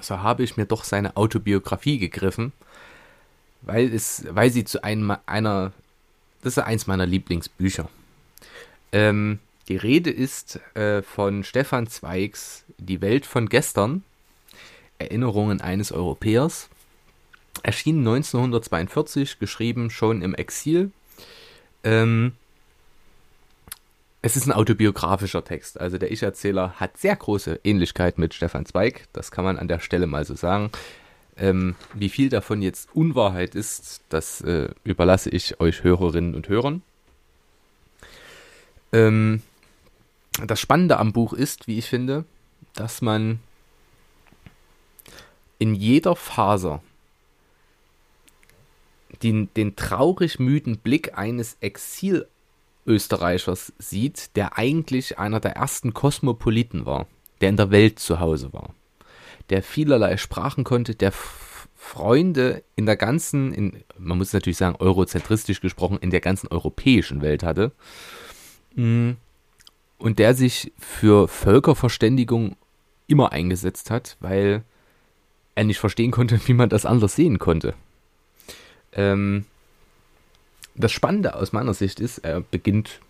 So habe ich mir doch seine Autobiografie gegriffen, weil es, weil sie zu einem einer, das ist eins meiner Lieblingsbücher. Ähm, Die Rede ist äh, von Stefan Zweigs Die Welt von gestern, Erinnerungen eines Europäers. Erschien 1942, geschrieben schon im Exil. Ähm, es ist ein autobiografischer Text. Also der Ich-Erzähler hat sehr große Ähnlichkeit mit Stefan Zweig. Das kann man an der Stelle mal so sagen. Ähm, wie viel davon jetzt Unwahrheit ist, das äh, überlasse ich euch Hörerinnen und Hörern. Ähm, das Spannende am Buch ist, wie ich finde, dass man in jeder Faser den, den traurig müden Blick eines Exil-Österreichers sieht, der eigentlich einer der ersten Kosmopoliten war, der in der Welt zu Hause war, der vielerlei Sprachen konnte, der Freunde in der ganzen, in, man muss natürlich sagen, eurozentristisch gesprochen, in der ganzen europäischen Welt hatte. Mm. Und der sich für Völkerverständigung immer eingesetzt hat, weil er nicht verstehen konnte, wie man das anders sehen konnte. Ähm, das Spannende aus meiner Sicht ist, er beginnt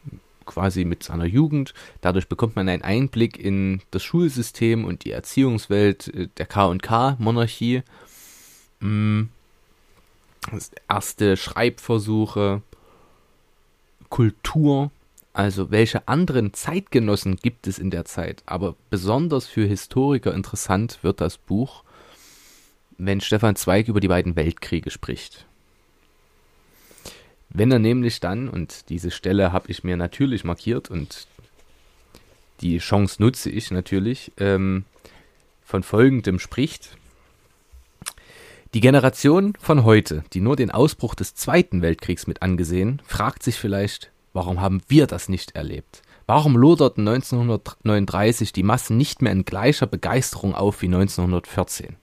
quasi mit seiner Jugend. Dadurch bekommt man einen Einblick in das Schulsystem und die Erziehungswelt äh, der K&K-Monarchie. Mm. Erste Schreibversuche, Kultur, also welche anderen Zeitgenossen gibt es in der Zeit. Aber besonders für Historiker interessant wird das Buch, wenn Stefan Zweig über die beiden Weltkriege spricht. Wenn er nämlich dann, und diese Stelle habe ich mir natürlich markiert und die Chance nutze ich natürlich, ähm, von Folgendem spricht. Die Generation von heute, die nur den Ausbruch des Zweiten Weltkriegs mit angesehen, fragt sich vielleicht, warum haben wir das nicht erlebt? Warum loderten 1939 die Massen nicht mehr in gleicher Begeisterung auf wie 1914?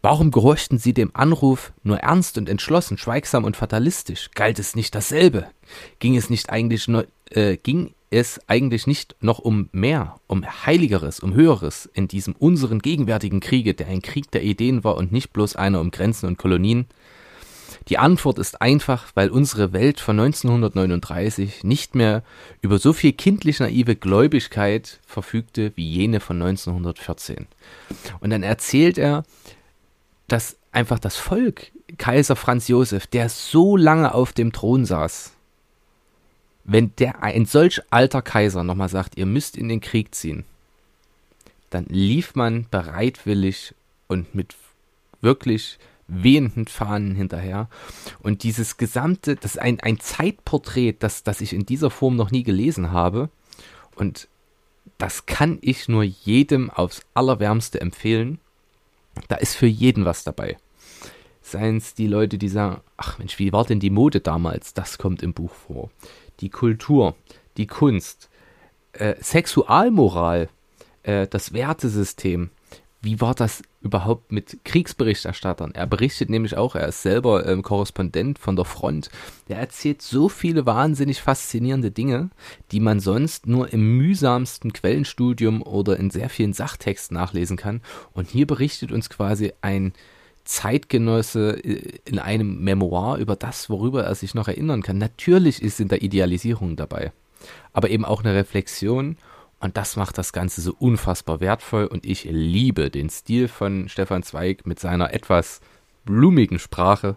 Warum gehorchten sie dem Anruf nur ernst und entschlossen, schweigsam und fatalistisch? Galt es nicht dasselbe? Ging es nicht eigentlich nur, äh, ging es eigentlich nicht noch um mehr, um Heiligeres, um Höheres in diesem unseren gegenwärtigen Kriege, der ein Krieg der Ideen war und nicht bloß einer um Grenzen und Kolonien? Die Antwort ist einfach, weil unsere Welt von 1939 nicht mehr über so viel kindlich naive Gläubigkeit verfügte wie jene von 1914. Und dann erzählt er, dass einfach das Volk, Kaiser Franz Josef, der so lange auf dem Thron saß, wenn der ein solch alter Kaiser nochmal sagt, ihr müsst in den Krieg ziehen, dann lief man bereitwillig und mit wirklich wehenden Fahnen hinterher. Und dieses gesamte, das ist ein, ein Zeitporträt, das, das ich in dieser Form noch nie gelesen habe. Und das kann ich nur jedem aufs allerwärmste empfehlen. Da ist für jeden was dabei. Seien es die Leute, die sagen, ach Mensch, wie war denn die Mode damals? Das kommt im Buch vor. Die Kultur, die Kunst, äh, Sexualmoral, äh, das Wertesystem. Wie war das überhaupt mit Kriegsberichterstattern? Er berichtet nämlich auch, er ist selber ähm, Korrespondent von der Front. Er erzählt so viele wahnsinnig faszinierende Dinge, die man sonst nur im mühsamsten Quellenstudium oder in sehr vielen Sachtexten nachlesen kann. Und hier berichtet uns quasi ein Zeitgenosse äh, in einem Memoir über das, worüber er sich noch erinnern kann. Natürlich ist in der Idealisierung dabei, aber eben auch eine Reflexion und das macht das Ganze so unfassbar wertvoll und ich liebe den Stil von Stefan Zweig mit seiner etwas blumigen Sprache,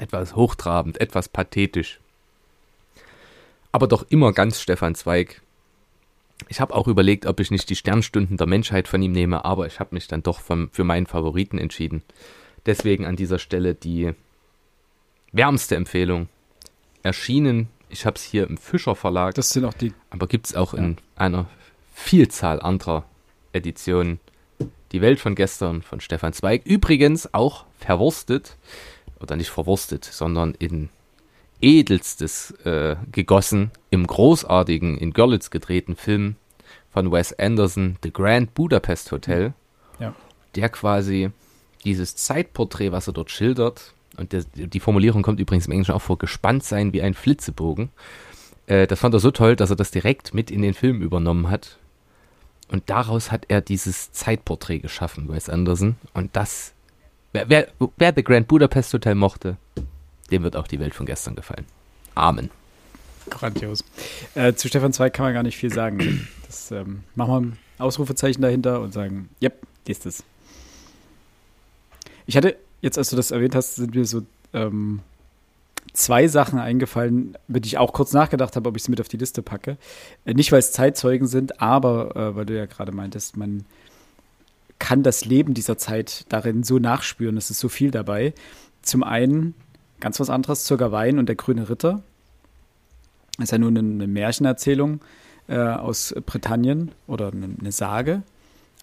etwas hochtrabend, etwas pathetisch. Aber doch immer ganz Stefan Zweig. Ich habe auch überlegt, ob ich nicht die Sternstunden der Menschheit von ihm nehme, aber ich habe mich dann doch vom, für meinen Favoriten entschieden. Deswegen an dieser Stelle die wärmste Empfehlung. Erschienen ich habe es hier im Fischer Verlag. Das sind auch die. Aber gibt es auch ja. in einer Vielzahl anderer Editionen. Die Welt von gestern von Stefan Zweig. Übrigens auch verwurstet, oder nicht verwurstet, sondern in edelstes äh, gegossen im großartigen, in Görlitz gedrehten Film von Wes Anderson, The Grand Budapest Hotel. Ja. Der quasi dieses Zeitporträt, was er dort schildert, und der, die Formulierung kommt übrigens im Englischen auch vor, gespannt sein wie ein Flitzebogen. Äh, das fand er so toll, dass er das direkt mit in den Film übernommen hat. Und daraus hat er dieses Zeitporträt geschaffen, Wes Anderson. Und das, wer, wer, wer The Grand Budapest Hotel mochte, dem wird auch die Welt von gestern gefallen. Amen. Grandios. Äh, zu Stefan Zweig kann man gar nicht viel sagen. Das ähm, machen wir ein Ausrufezeichen dahinter und sagen, yep, ist es. Ich hatte, jetzt als du das erwähnt hast, sind mir so ähm, zwei Sachen eingefallen, über die ich auch kurz nachgedacht habe, ob ich sie mit auf die Liste packe. Äh, nicht, weil es Zeitzeugen sind, aber äh, weil du ja gerade meintest, man kann das Leben dieser Zeit darin so nachspüren. Es ist so viel dabei. Zum einen ganz was anderes, Zürger Wein und der grüne Ritter. Das ist ja nur eine, eine Märchenerzählung äh, aus Britannien oder eine, eine, Sage.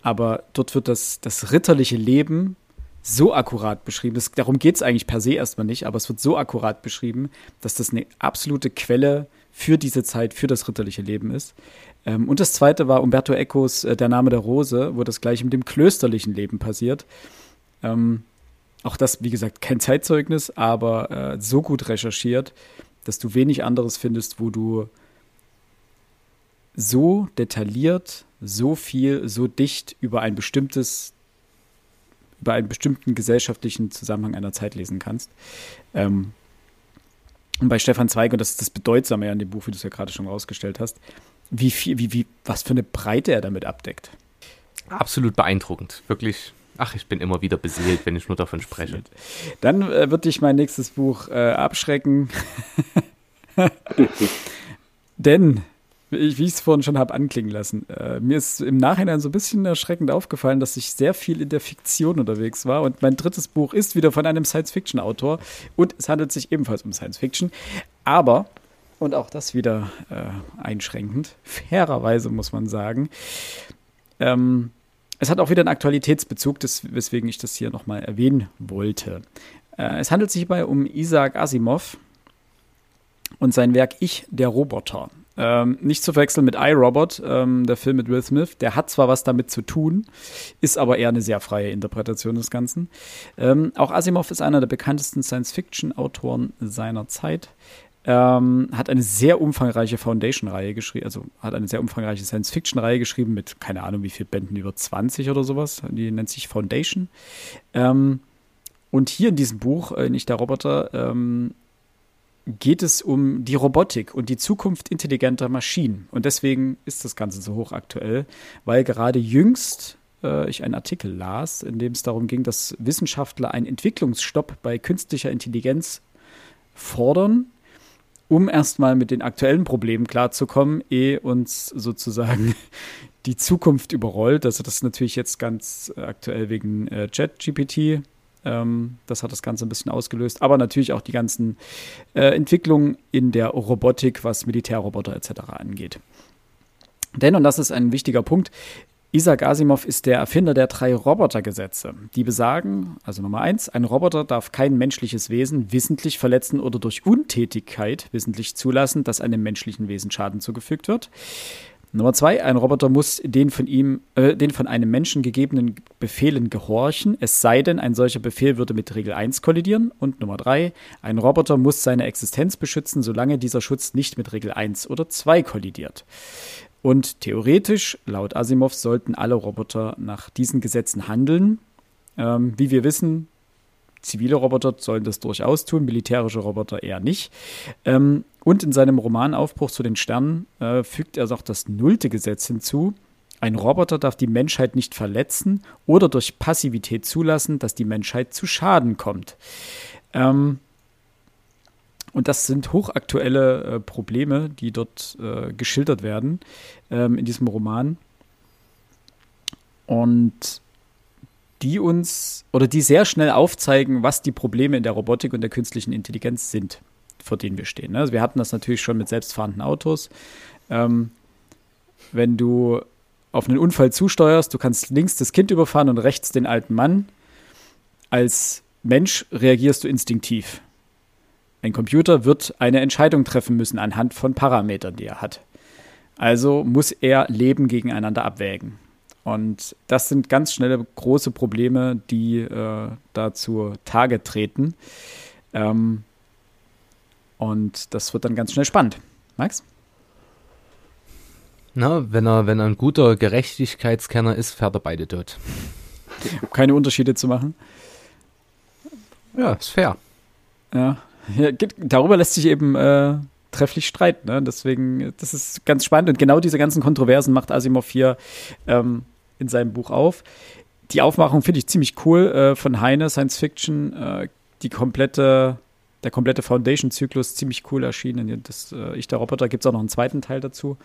Aber dort wird das, das ritterliche Leben so akkurat beschrieben. Das, darum geht es eigentlich per se erstmal nicht, aber es wird so akkurat beschrieben, dass das eine absolute Quelle für diese Zeit, für das ritterliche Leben ist. Ähm, und das zweite war Umberto Ecos äh, Der Name der Rose, wo das gleich mit dem klösterlichen Leben passiert. Ähm, auch das, wie gesagt, kein Zeitzeugnis, aber äh, so gut recherchiert, dass du wenig anderes findest, wo du so detailliert, so viel, so dicht über ein bestimmtes, über einen bestimmten gesellschaftlichen Zusammenhang einer Zeit lesen kannst. Ähm, und bei Stefan Zweig, und das ist das Bedeutsame an dem Buch, wie du es ja gerade schon rausgestellt hast, wie viel, wie, wie, was für eine Breite er damit abdeckt. Absolut beeindruckend. Wirklich. Ach, ich bin immer wieder beseelt, wenn ich nur davon spreche. Dann äh, wird dich mein nächstes Buch äh, abschrecken. Denn ich, wie ich es vorhin schon habe anklingen lassen. Äh, mir ist im Nachhinein so ein bisschen erschreckend aufgefallen, dass ich sehr viel in der Fiktion unterwegs war. Und mein drittes Buch ist wieder von einem Science-Fiction-Autor. Und es handelt sich ebenfalls um Science-Fiction. Aber, und auch das wieder äh, einschränkend, fairerweise muss man sagen, ähm, es hat auch wieder einen Aktualitätsbezug, des, weswegen ich das hier nochmal erwähnen wollte. Äh, es handelt sich hierbei um Isaac Asimov und sein Werk Ich, der Roboter. Ähm, nicht zu verwechseln mit iRobot, ähm, der Film mit Will Smith. Der hat zwar was damit zu tun, ist aber eher eine sehr freie Interpretation des Ganzen. Ähm, auch Asimov ist einer der bekanntesten Science-Fiction-Autoren seiner Zeit. Ähm, hat eine sehr umfangreiche Foundation-Reihe geschrieben, also hat eine sehr umfangreiche Science-Fiction-Reihe geschrieben mit, keine Ahnung, wie viele Bänden, über 20 oder sowas. Die nennt sich Foundation. Ähm, und hier in diesem Buch, äh, nicht der Roboter, ähm, geht es um die Robotik und die Zukunft intelligenter Maschinen. Und deswegen ist das Ganze so hochaktuell, weil gerade jüngst äh, ich einen Artikel las, in dem es darum ging, dass Wissenschaftler einen Entwicklungsstopp bei künstlicher Intelligenz fordern, um erstmal mit den aktuellen Problemen klarzukommen, ehe uns sozusagen die Zukunft überrollt. Also das ist natürlich jetzt ganz aktuell wegen äh, ChatGPT ähm, das hat das Ganze ein bisschen ausgelöst. Aber natürlich auch die ganzen äh, Entwicklungen in der Robotik, was Militärroboter etc. angeht. Denn, und das ist ein wichtiger Punkt, Isaac Asimov ist der Erfinder der drei Robotergesetze, die besagen, also Nummer eins, ein Roboter darf kein menschliches Wesen wissentlich verletzen oder durch Untätigkeit wissentlich zulassen, dass einem menschlichen Wesen Schaden zugefügt wird. Nummer zwei, ein Roboter muss den von ihm, äh, den von einem Menschen gegebenen Befehlen gehorchen, es sei denn, ein solcher Befehl würde mit Regel 1 kollidieren. Und Nummer drei, ein Roboter muss seine Existenz beschützen, solange dieser Schutz nicht mit Regel 1 oder 2 kollidiert. Und theoretisch, laut Asimov, sollten alle Roboter nach diesen Gesetzen handeln. Ähm, wie wir wissen, zivile Roboter sollen das durchaus tun, militärische Roboter eher nicht. Ähm, und in seinem Roman Aufbruch zu den Sternen äh, fügt er auch das nullte Gesetz hinzu. Ein Roboter darf die Menschheit nicht verletzen oder durch Passivität zulassen, dass die Menschheit zu Schaden kommt. Ähm, und das sind hochaktuelle äh, Probleme, die dort äh, geschildert werden ähm, in diesem Roman. Und die uns oder die sehr schnell aufzeigen, was die Probleme in der Robotik und der künstlichen Intelligenz sind vor denen wir stehen. Also wir hatten das natürlich schon mit selbstfahrenden Autos. Ähm, wenn du auf einen Unfall zusteuerst, du kannst links das Kind überfahren und rechts den alten Mann. Als Mensch reagierst du instinktiv. Ein Computer wird eine Entscheidung treffen müssen anhand von Parametern, die er hat. Also muss er Leben gegeneinander abwägen. Und das sind ganz schnelle große Probleme, die äh, da zu Tage treten. Ähm, und das wird dann ganz schnell spannend. Max? Na, wenn er, wenn er ein guter Gerechtigkeitskenner ist, fährt er beide tot. Um keine Unterschiede zu machen. Ja, ist fair. Ja, ja darüber lässt sich eben äh, trefflich streiten. Ne? Deswegen, das ist ganz spannend. Und genau diese ganzen Kontroversen macht Asimov hier ähm, in seinem Buch auf. Die Aufmachung finde ich ziemlich cool äh, von Heine, Science Fiction. Äh, die komplette, der komplette Foundation-Zyklus ziemlich cool erschienen. Das, äh, Ich, der Roboter, gibt es auch noch einen zweiten Teil dazu.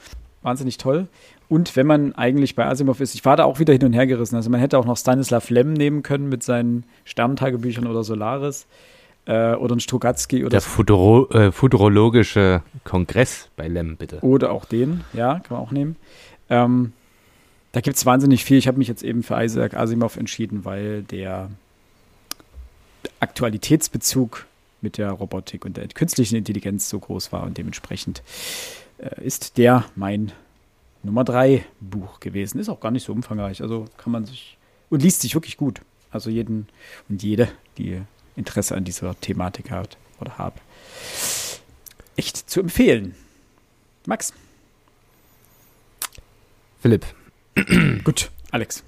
Wahnsinnig toll. Und wenn man eigentlich bei Asimov ist, ich war da auch wieder hin und her gerissen. Also man hätte auch noch Stanislav Lem nehmen können mit seinen Sterntagebüchern oder Solaris äh, oder ein Strugatsky oder Der Futuro, äh, futurologische Kongress bei Lem, bitte. Oder auch den, ja, kann man auch nehmen. Ähm, da gibt es wahnsinnig viel. Ich habe mich jetzt eben für Isaac Asimov entschieden, weil der Aktualitätsbezug mit der Robotik und der künstlichen Intelligenz so groß war und dementsprechend äh, ist der mein Nummer 3 Buch gewesen. Ist auch gar nicht so umfangreich, also kann man sich und liest sich wirklich gut. Also jeden und jede, die Interesse an dieser Thematik hat oder habe. Echt zu empfehlen. Max. Philipp. Gut, Alex.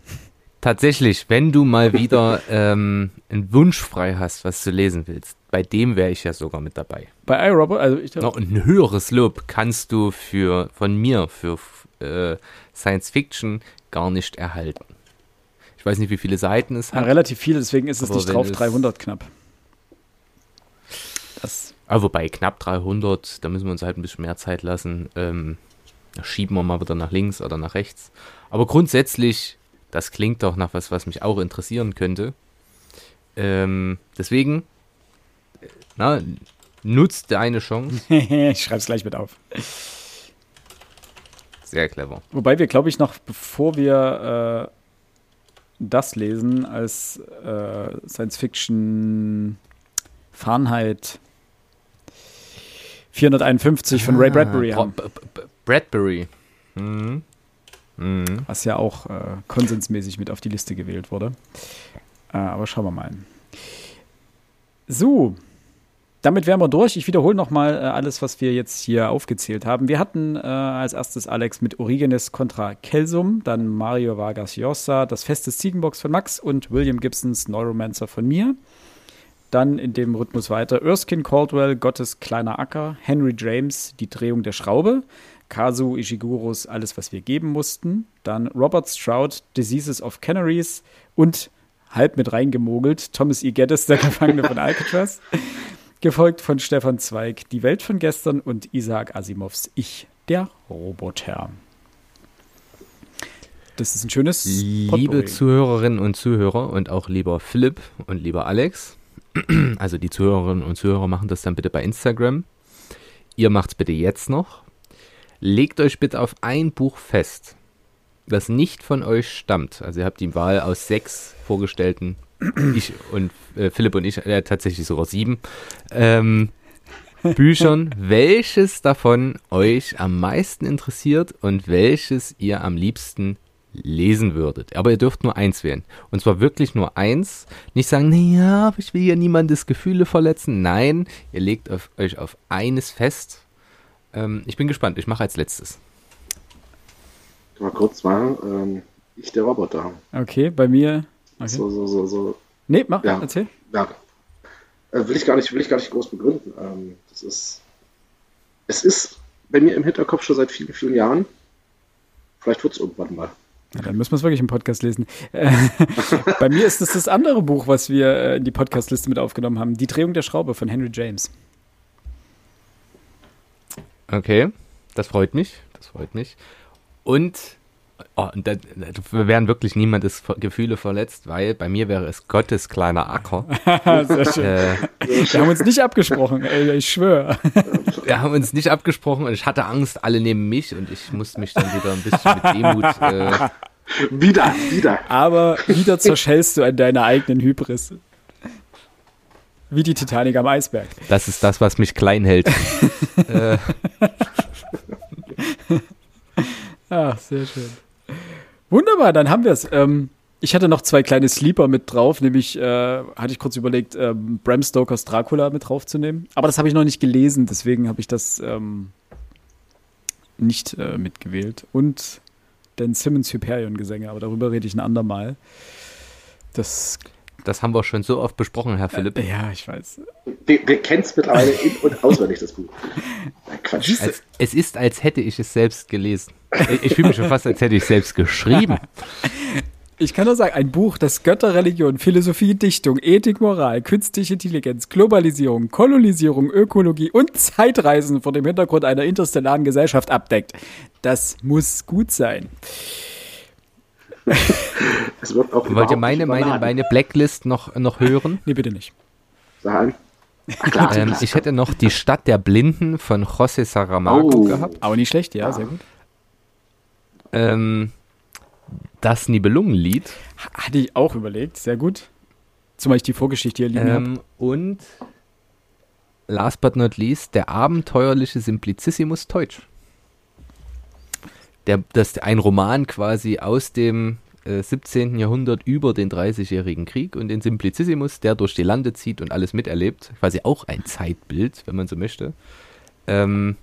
Tatsächlich, wenn du mal wieder ähm, einen Wunsch frei hast, was du lesen willst, bei dem wäre ich ja sogar mit dabei. Bei iRobot, also ich Noch ein höheres Lob kannst du für von mir für äh, Science Fiction gar nicht erhalten. Ich weiß nicht, wie viele Seiten es ja, hat. relativ viele, deswegen ist es Aber nicht drauf es- 300 knapp. Das, Aber wobei knapp 300, da müssen wir uns halt ein bisschen mehr Zeit lassen. Ähm, da schieben wir mal wieder nach links oder nach rechts. Aber grundsätzlich, das klingt doch nach was, was mich auch interessieren könnte. Ähm, deswegen, na, nutzt deine Chance. ich schreibe es gleich mit auf. Sehr clever. Wobei wir, glaube ich, noch, bevor wir äh, das lesen, als äh, Science Fiction Fahrenheit 451 von Ray Bradbury Ah, haben, Bradbury. Mhm. Mhm. was ja auch äh, konsensmäßig mit auf die Liste gewählt wurde. Äh, aber schauen wir mal. So, damit wären wir durch. Ich wiederhole nochmal äh, alles, was wir jetzt hier aufgezählt haben. Wir hatten äh, als erstes Alex mit Origenes contra Kelsum, dann Mario Vargas Llosa, das Fest des Ziegenbocks von Max und William Gibsons Neuromancer von mir. Dann in dem Rhythmus weiter Erskine Caldwell, Gottes kleiner Acker, Henry James, Die Drehung der Schraube, Kazu Ishiguros Alles, was wir geben mussten, dann Robert Stroud, Diseases of Canaries und halb mit reingemogelt Thomas E. Geddes, der Gefangene von Alcatraz, gefolgt von Stefan Zweig, Die Welt von gestern und Isaac Asimovs Ich, der Roboter. Das ist ein schönes Liebe Potpourri. Zuhörerinnen und Zuhörer und auch lieber Philipp und lieber Alex, also die Zuhörerinnen und Zuhörer machen das dann bitte bei Instagram. Ihr macht's bitte jetzt noch. Legt euch bitte auf ein Buch fest, das nicht von euch stammt. Also ihr habt die Wahl aus sechs vorgestellten, ich und äh, Philipp und ich, äh, tatsächlich sogar sieben, ähm, Büchern, welches davon euch am meisten interessiert und welches ihr am liebsten lesen würdet. Aber ihr dürft nur eins wählen. Und zwar wirklich nur eins. Nicht sagen, naja, ich will ja niemandes Gefühle verletzen. Nein, ihr legt auf, euch auf eines fest. Ähm, ich bin gespannt. Ich mache als letztes. Mal kurz machen. Ähm, ich der Roboter. Okay, bei mir. Okay. So, so, so, so. Nee, mach, Ja. erzähl. Ja. Äh, will ich gar nicht, will ich gar nicht groß begründen. Ähm, das ist. Es ist bei mir im Hinterkopf schon seit vielen, vielen Jahren. Vielleicht wird es irgendwann mal. Ja, dann müssen wir es wirklich im Podcast lesen. Äh, bei mir ist es das andere Buch, was wir äh, in die Podcastliste mit aufgenommen haben. Die Drehung der Schraube von Henry James. Okay, das freut mich. Das freut mich. Und, oh, und da, da werden wirklich niemandes Gefühle verletzt, weil bei mir wäre es Gottes kleiner Acker. Sehr schön. äh, Wir haben uns nicht abgesprochen, ey, ich schwöre. Wir haben uns nicht abgesprochen und ich hatte Angst, alle neben mich und ich musste mich dann wieder ein bisschen mit Demut. Äh, Wieder, wieder. Aber wieder zerschellst du an deiner eigenen Hybris. Wie die Titanic am Eisberg. das ist das, was mich klein hält. äh, Ach, sehr schön. Wunderbar, dann haben wir es. Ähm, ich hatte noch zwei kleine Sleeper mit drauf, nämlich äh, hatte ich kurz überlegt, ähm, Bram Stokers Dracula mit draufzunehmen. Aber das habe ich noch nicht gelesen, deswegen habe ich das ähm, nicht äh, mitgewählt. Und den Simmons Hyperion-Gesänge, aber darüber rede ich ein andermal. Das Das haben wir schon so oft besprochen, Herr Philipp. Äh, ja, ich weiß. Der, der kennt es mittlerweile in- und auswendig, das Buch. Quatsch. Als, es ist, als hätte ich es selbst gelesen. Ich, ich fühle mich schon fast, als hätte ich es selbst geschrieben. Ich kann nur sagen, ein Buch, das Götter, Religion, Philosophie, Dichtung, Ethik, Moral, künstliche Intelligenz, Globalisierung, Kolonisierung, Ökologie und Zeitreisen vor dem Hintergrund einer interstellaren Gesellschaft abdeckt. Das muss gut sein. Es wird auch Wollt ihr meine, meine, meine Blacklist noch, noch hören? Nee, bitte nicht. Sagen. Ach, klar, Ähm, ich hätte noch die Stadt der Blinden von José Saramago Oh. gehabt. Aber nicht schlecht, ja, sehr gut. Ähm, das Nibelungenlied. Hatte ich auch überlegt, sehr gut. Zumal ich die Vorgeschichte hier liegen habe. Ähm, und last but not least, der abenteuerliche Simplicissimus Teutsch. Der, das ist ein Roman quasi aus dem äh, 17. Jahrhundert über den 30-jährigen Krieg und den Simplicissimus, der durch die Lande zieht und alles miterlebt. Quasi auch ein Zeitbild, wenn man so möchte. Ähm,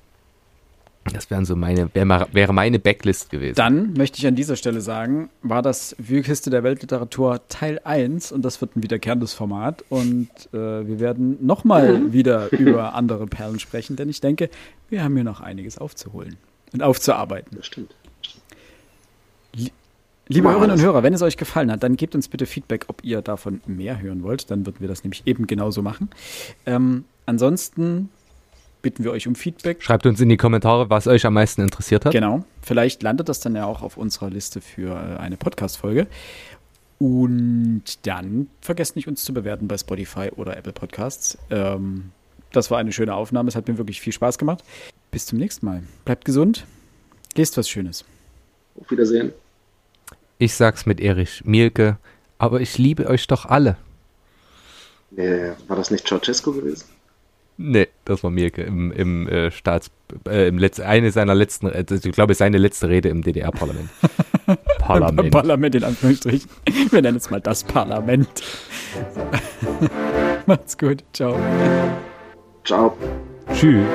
das wären so meine, wär, wäre meine Backlist gewesen. Dann möchte ich an dieser Stelle sagen, war das Wühlkiste der Weltliteratur Teil 1 und das wird ein wiederkehrendes Format und äh, wir werden nochmal wieder über andere Perlen sprechen, denn ich denke, wir haben hier noch einiges aufzuholen und aufzuarbeiten. Das stimmt. Liebe Hörerinnen und. Hörer, wenn es euch gefallen hat, dann gebt uns bitte Feedback, ob ihr davon mehr hören wollt. Dann würden wir das nämlich eben genauso machen. Ähm, ansonsten bitten wir euch um Feedback. Schreibt uns in die Kommentare, was euch am meisten interessiert hat. Genau. Vielleicht landet das dann ja auch auf unserer Liste für äh, eine Podcast-Folge. Und dann vergesst nicht, uns zu bewerten bei Spotify oder Apple Podcasts. Ähm, das war eine schöne Aufnahme. Es hat mir wirklich viel Spaß gemacht. Bis zum nächsten Mal. Bleibt gesund. Lest was Schönes. Auf Wiedersehen. Ich sag's mit Erich Mielke, aber ich liebe euch doch alle. Äh, war das nicht Ceausescu gewesen? Nee, das war Mielke im, im äh, Staats, äh, im Letz-, eine seiner letzten, äh, ich glaube, seine letzte Rede im DDR-Parlament. Parlament. Parlament in Anführungsstrichen. Wir nennen es mal das Parlament. Macht's gut. Ciao. Ciao. Tschüss.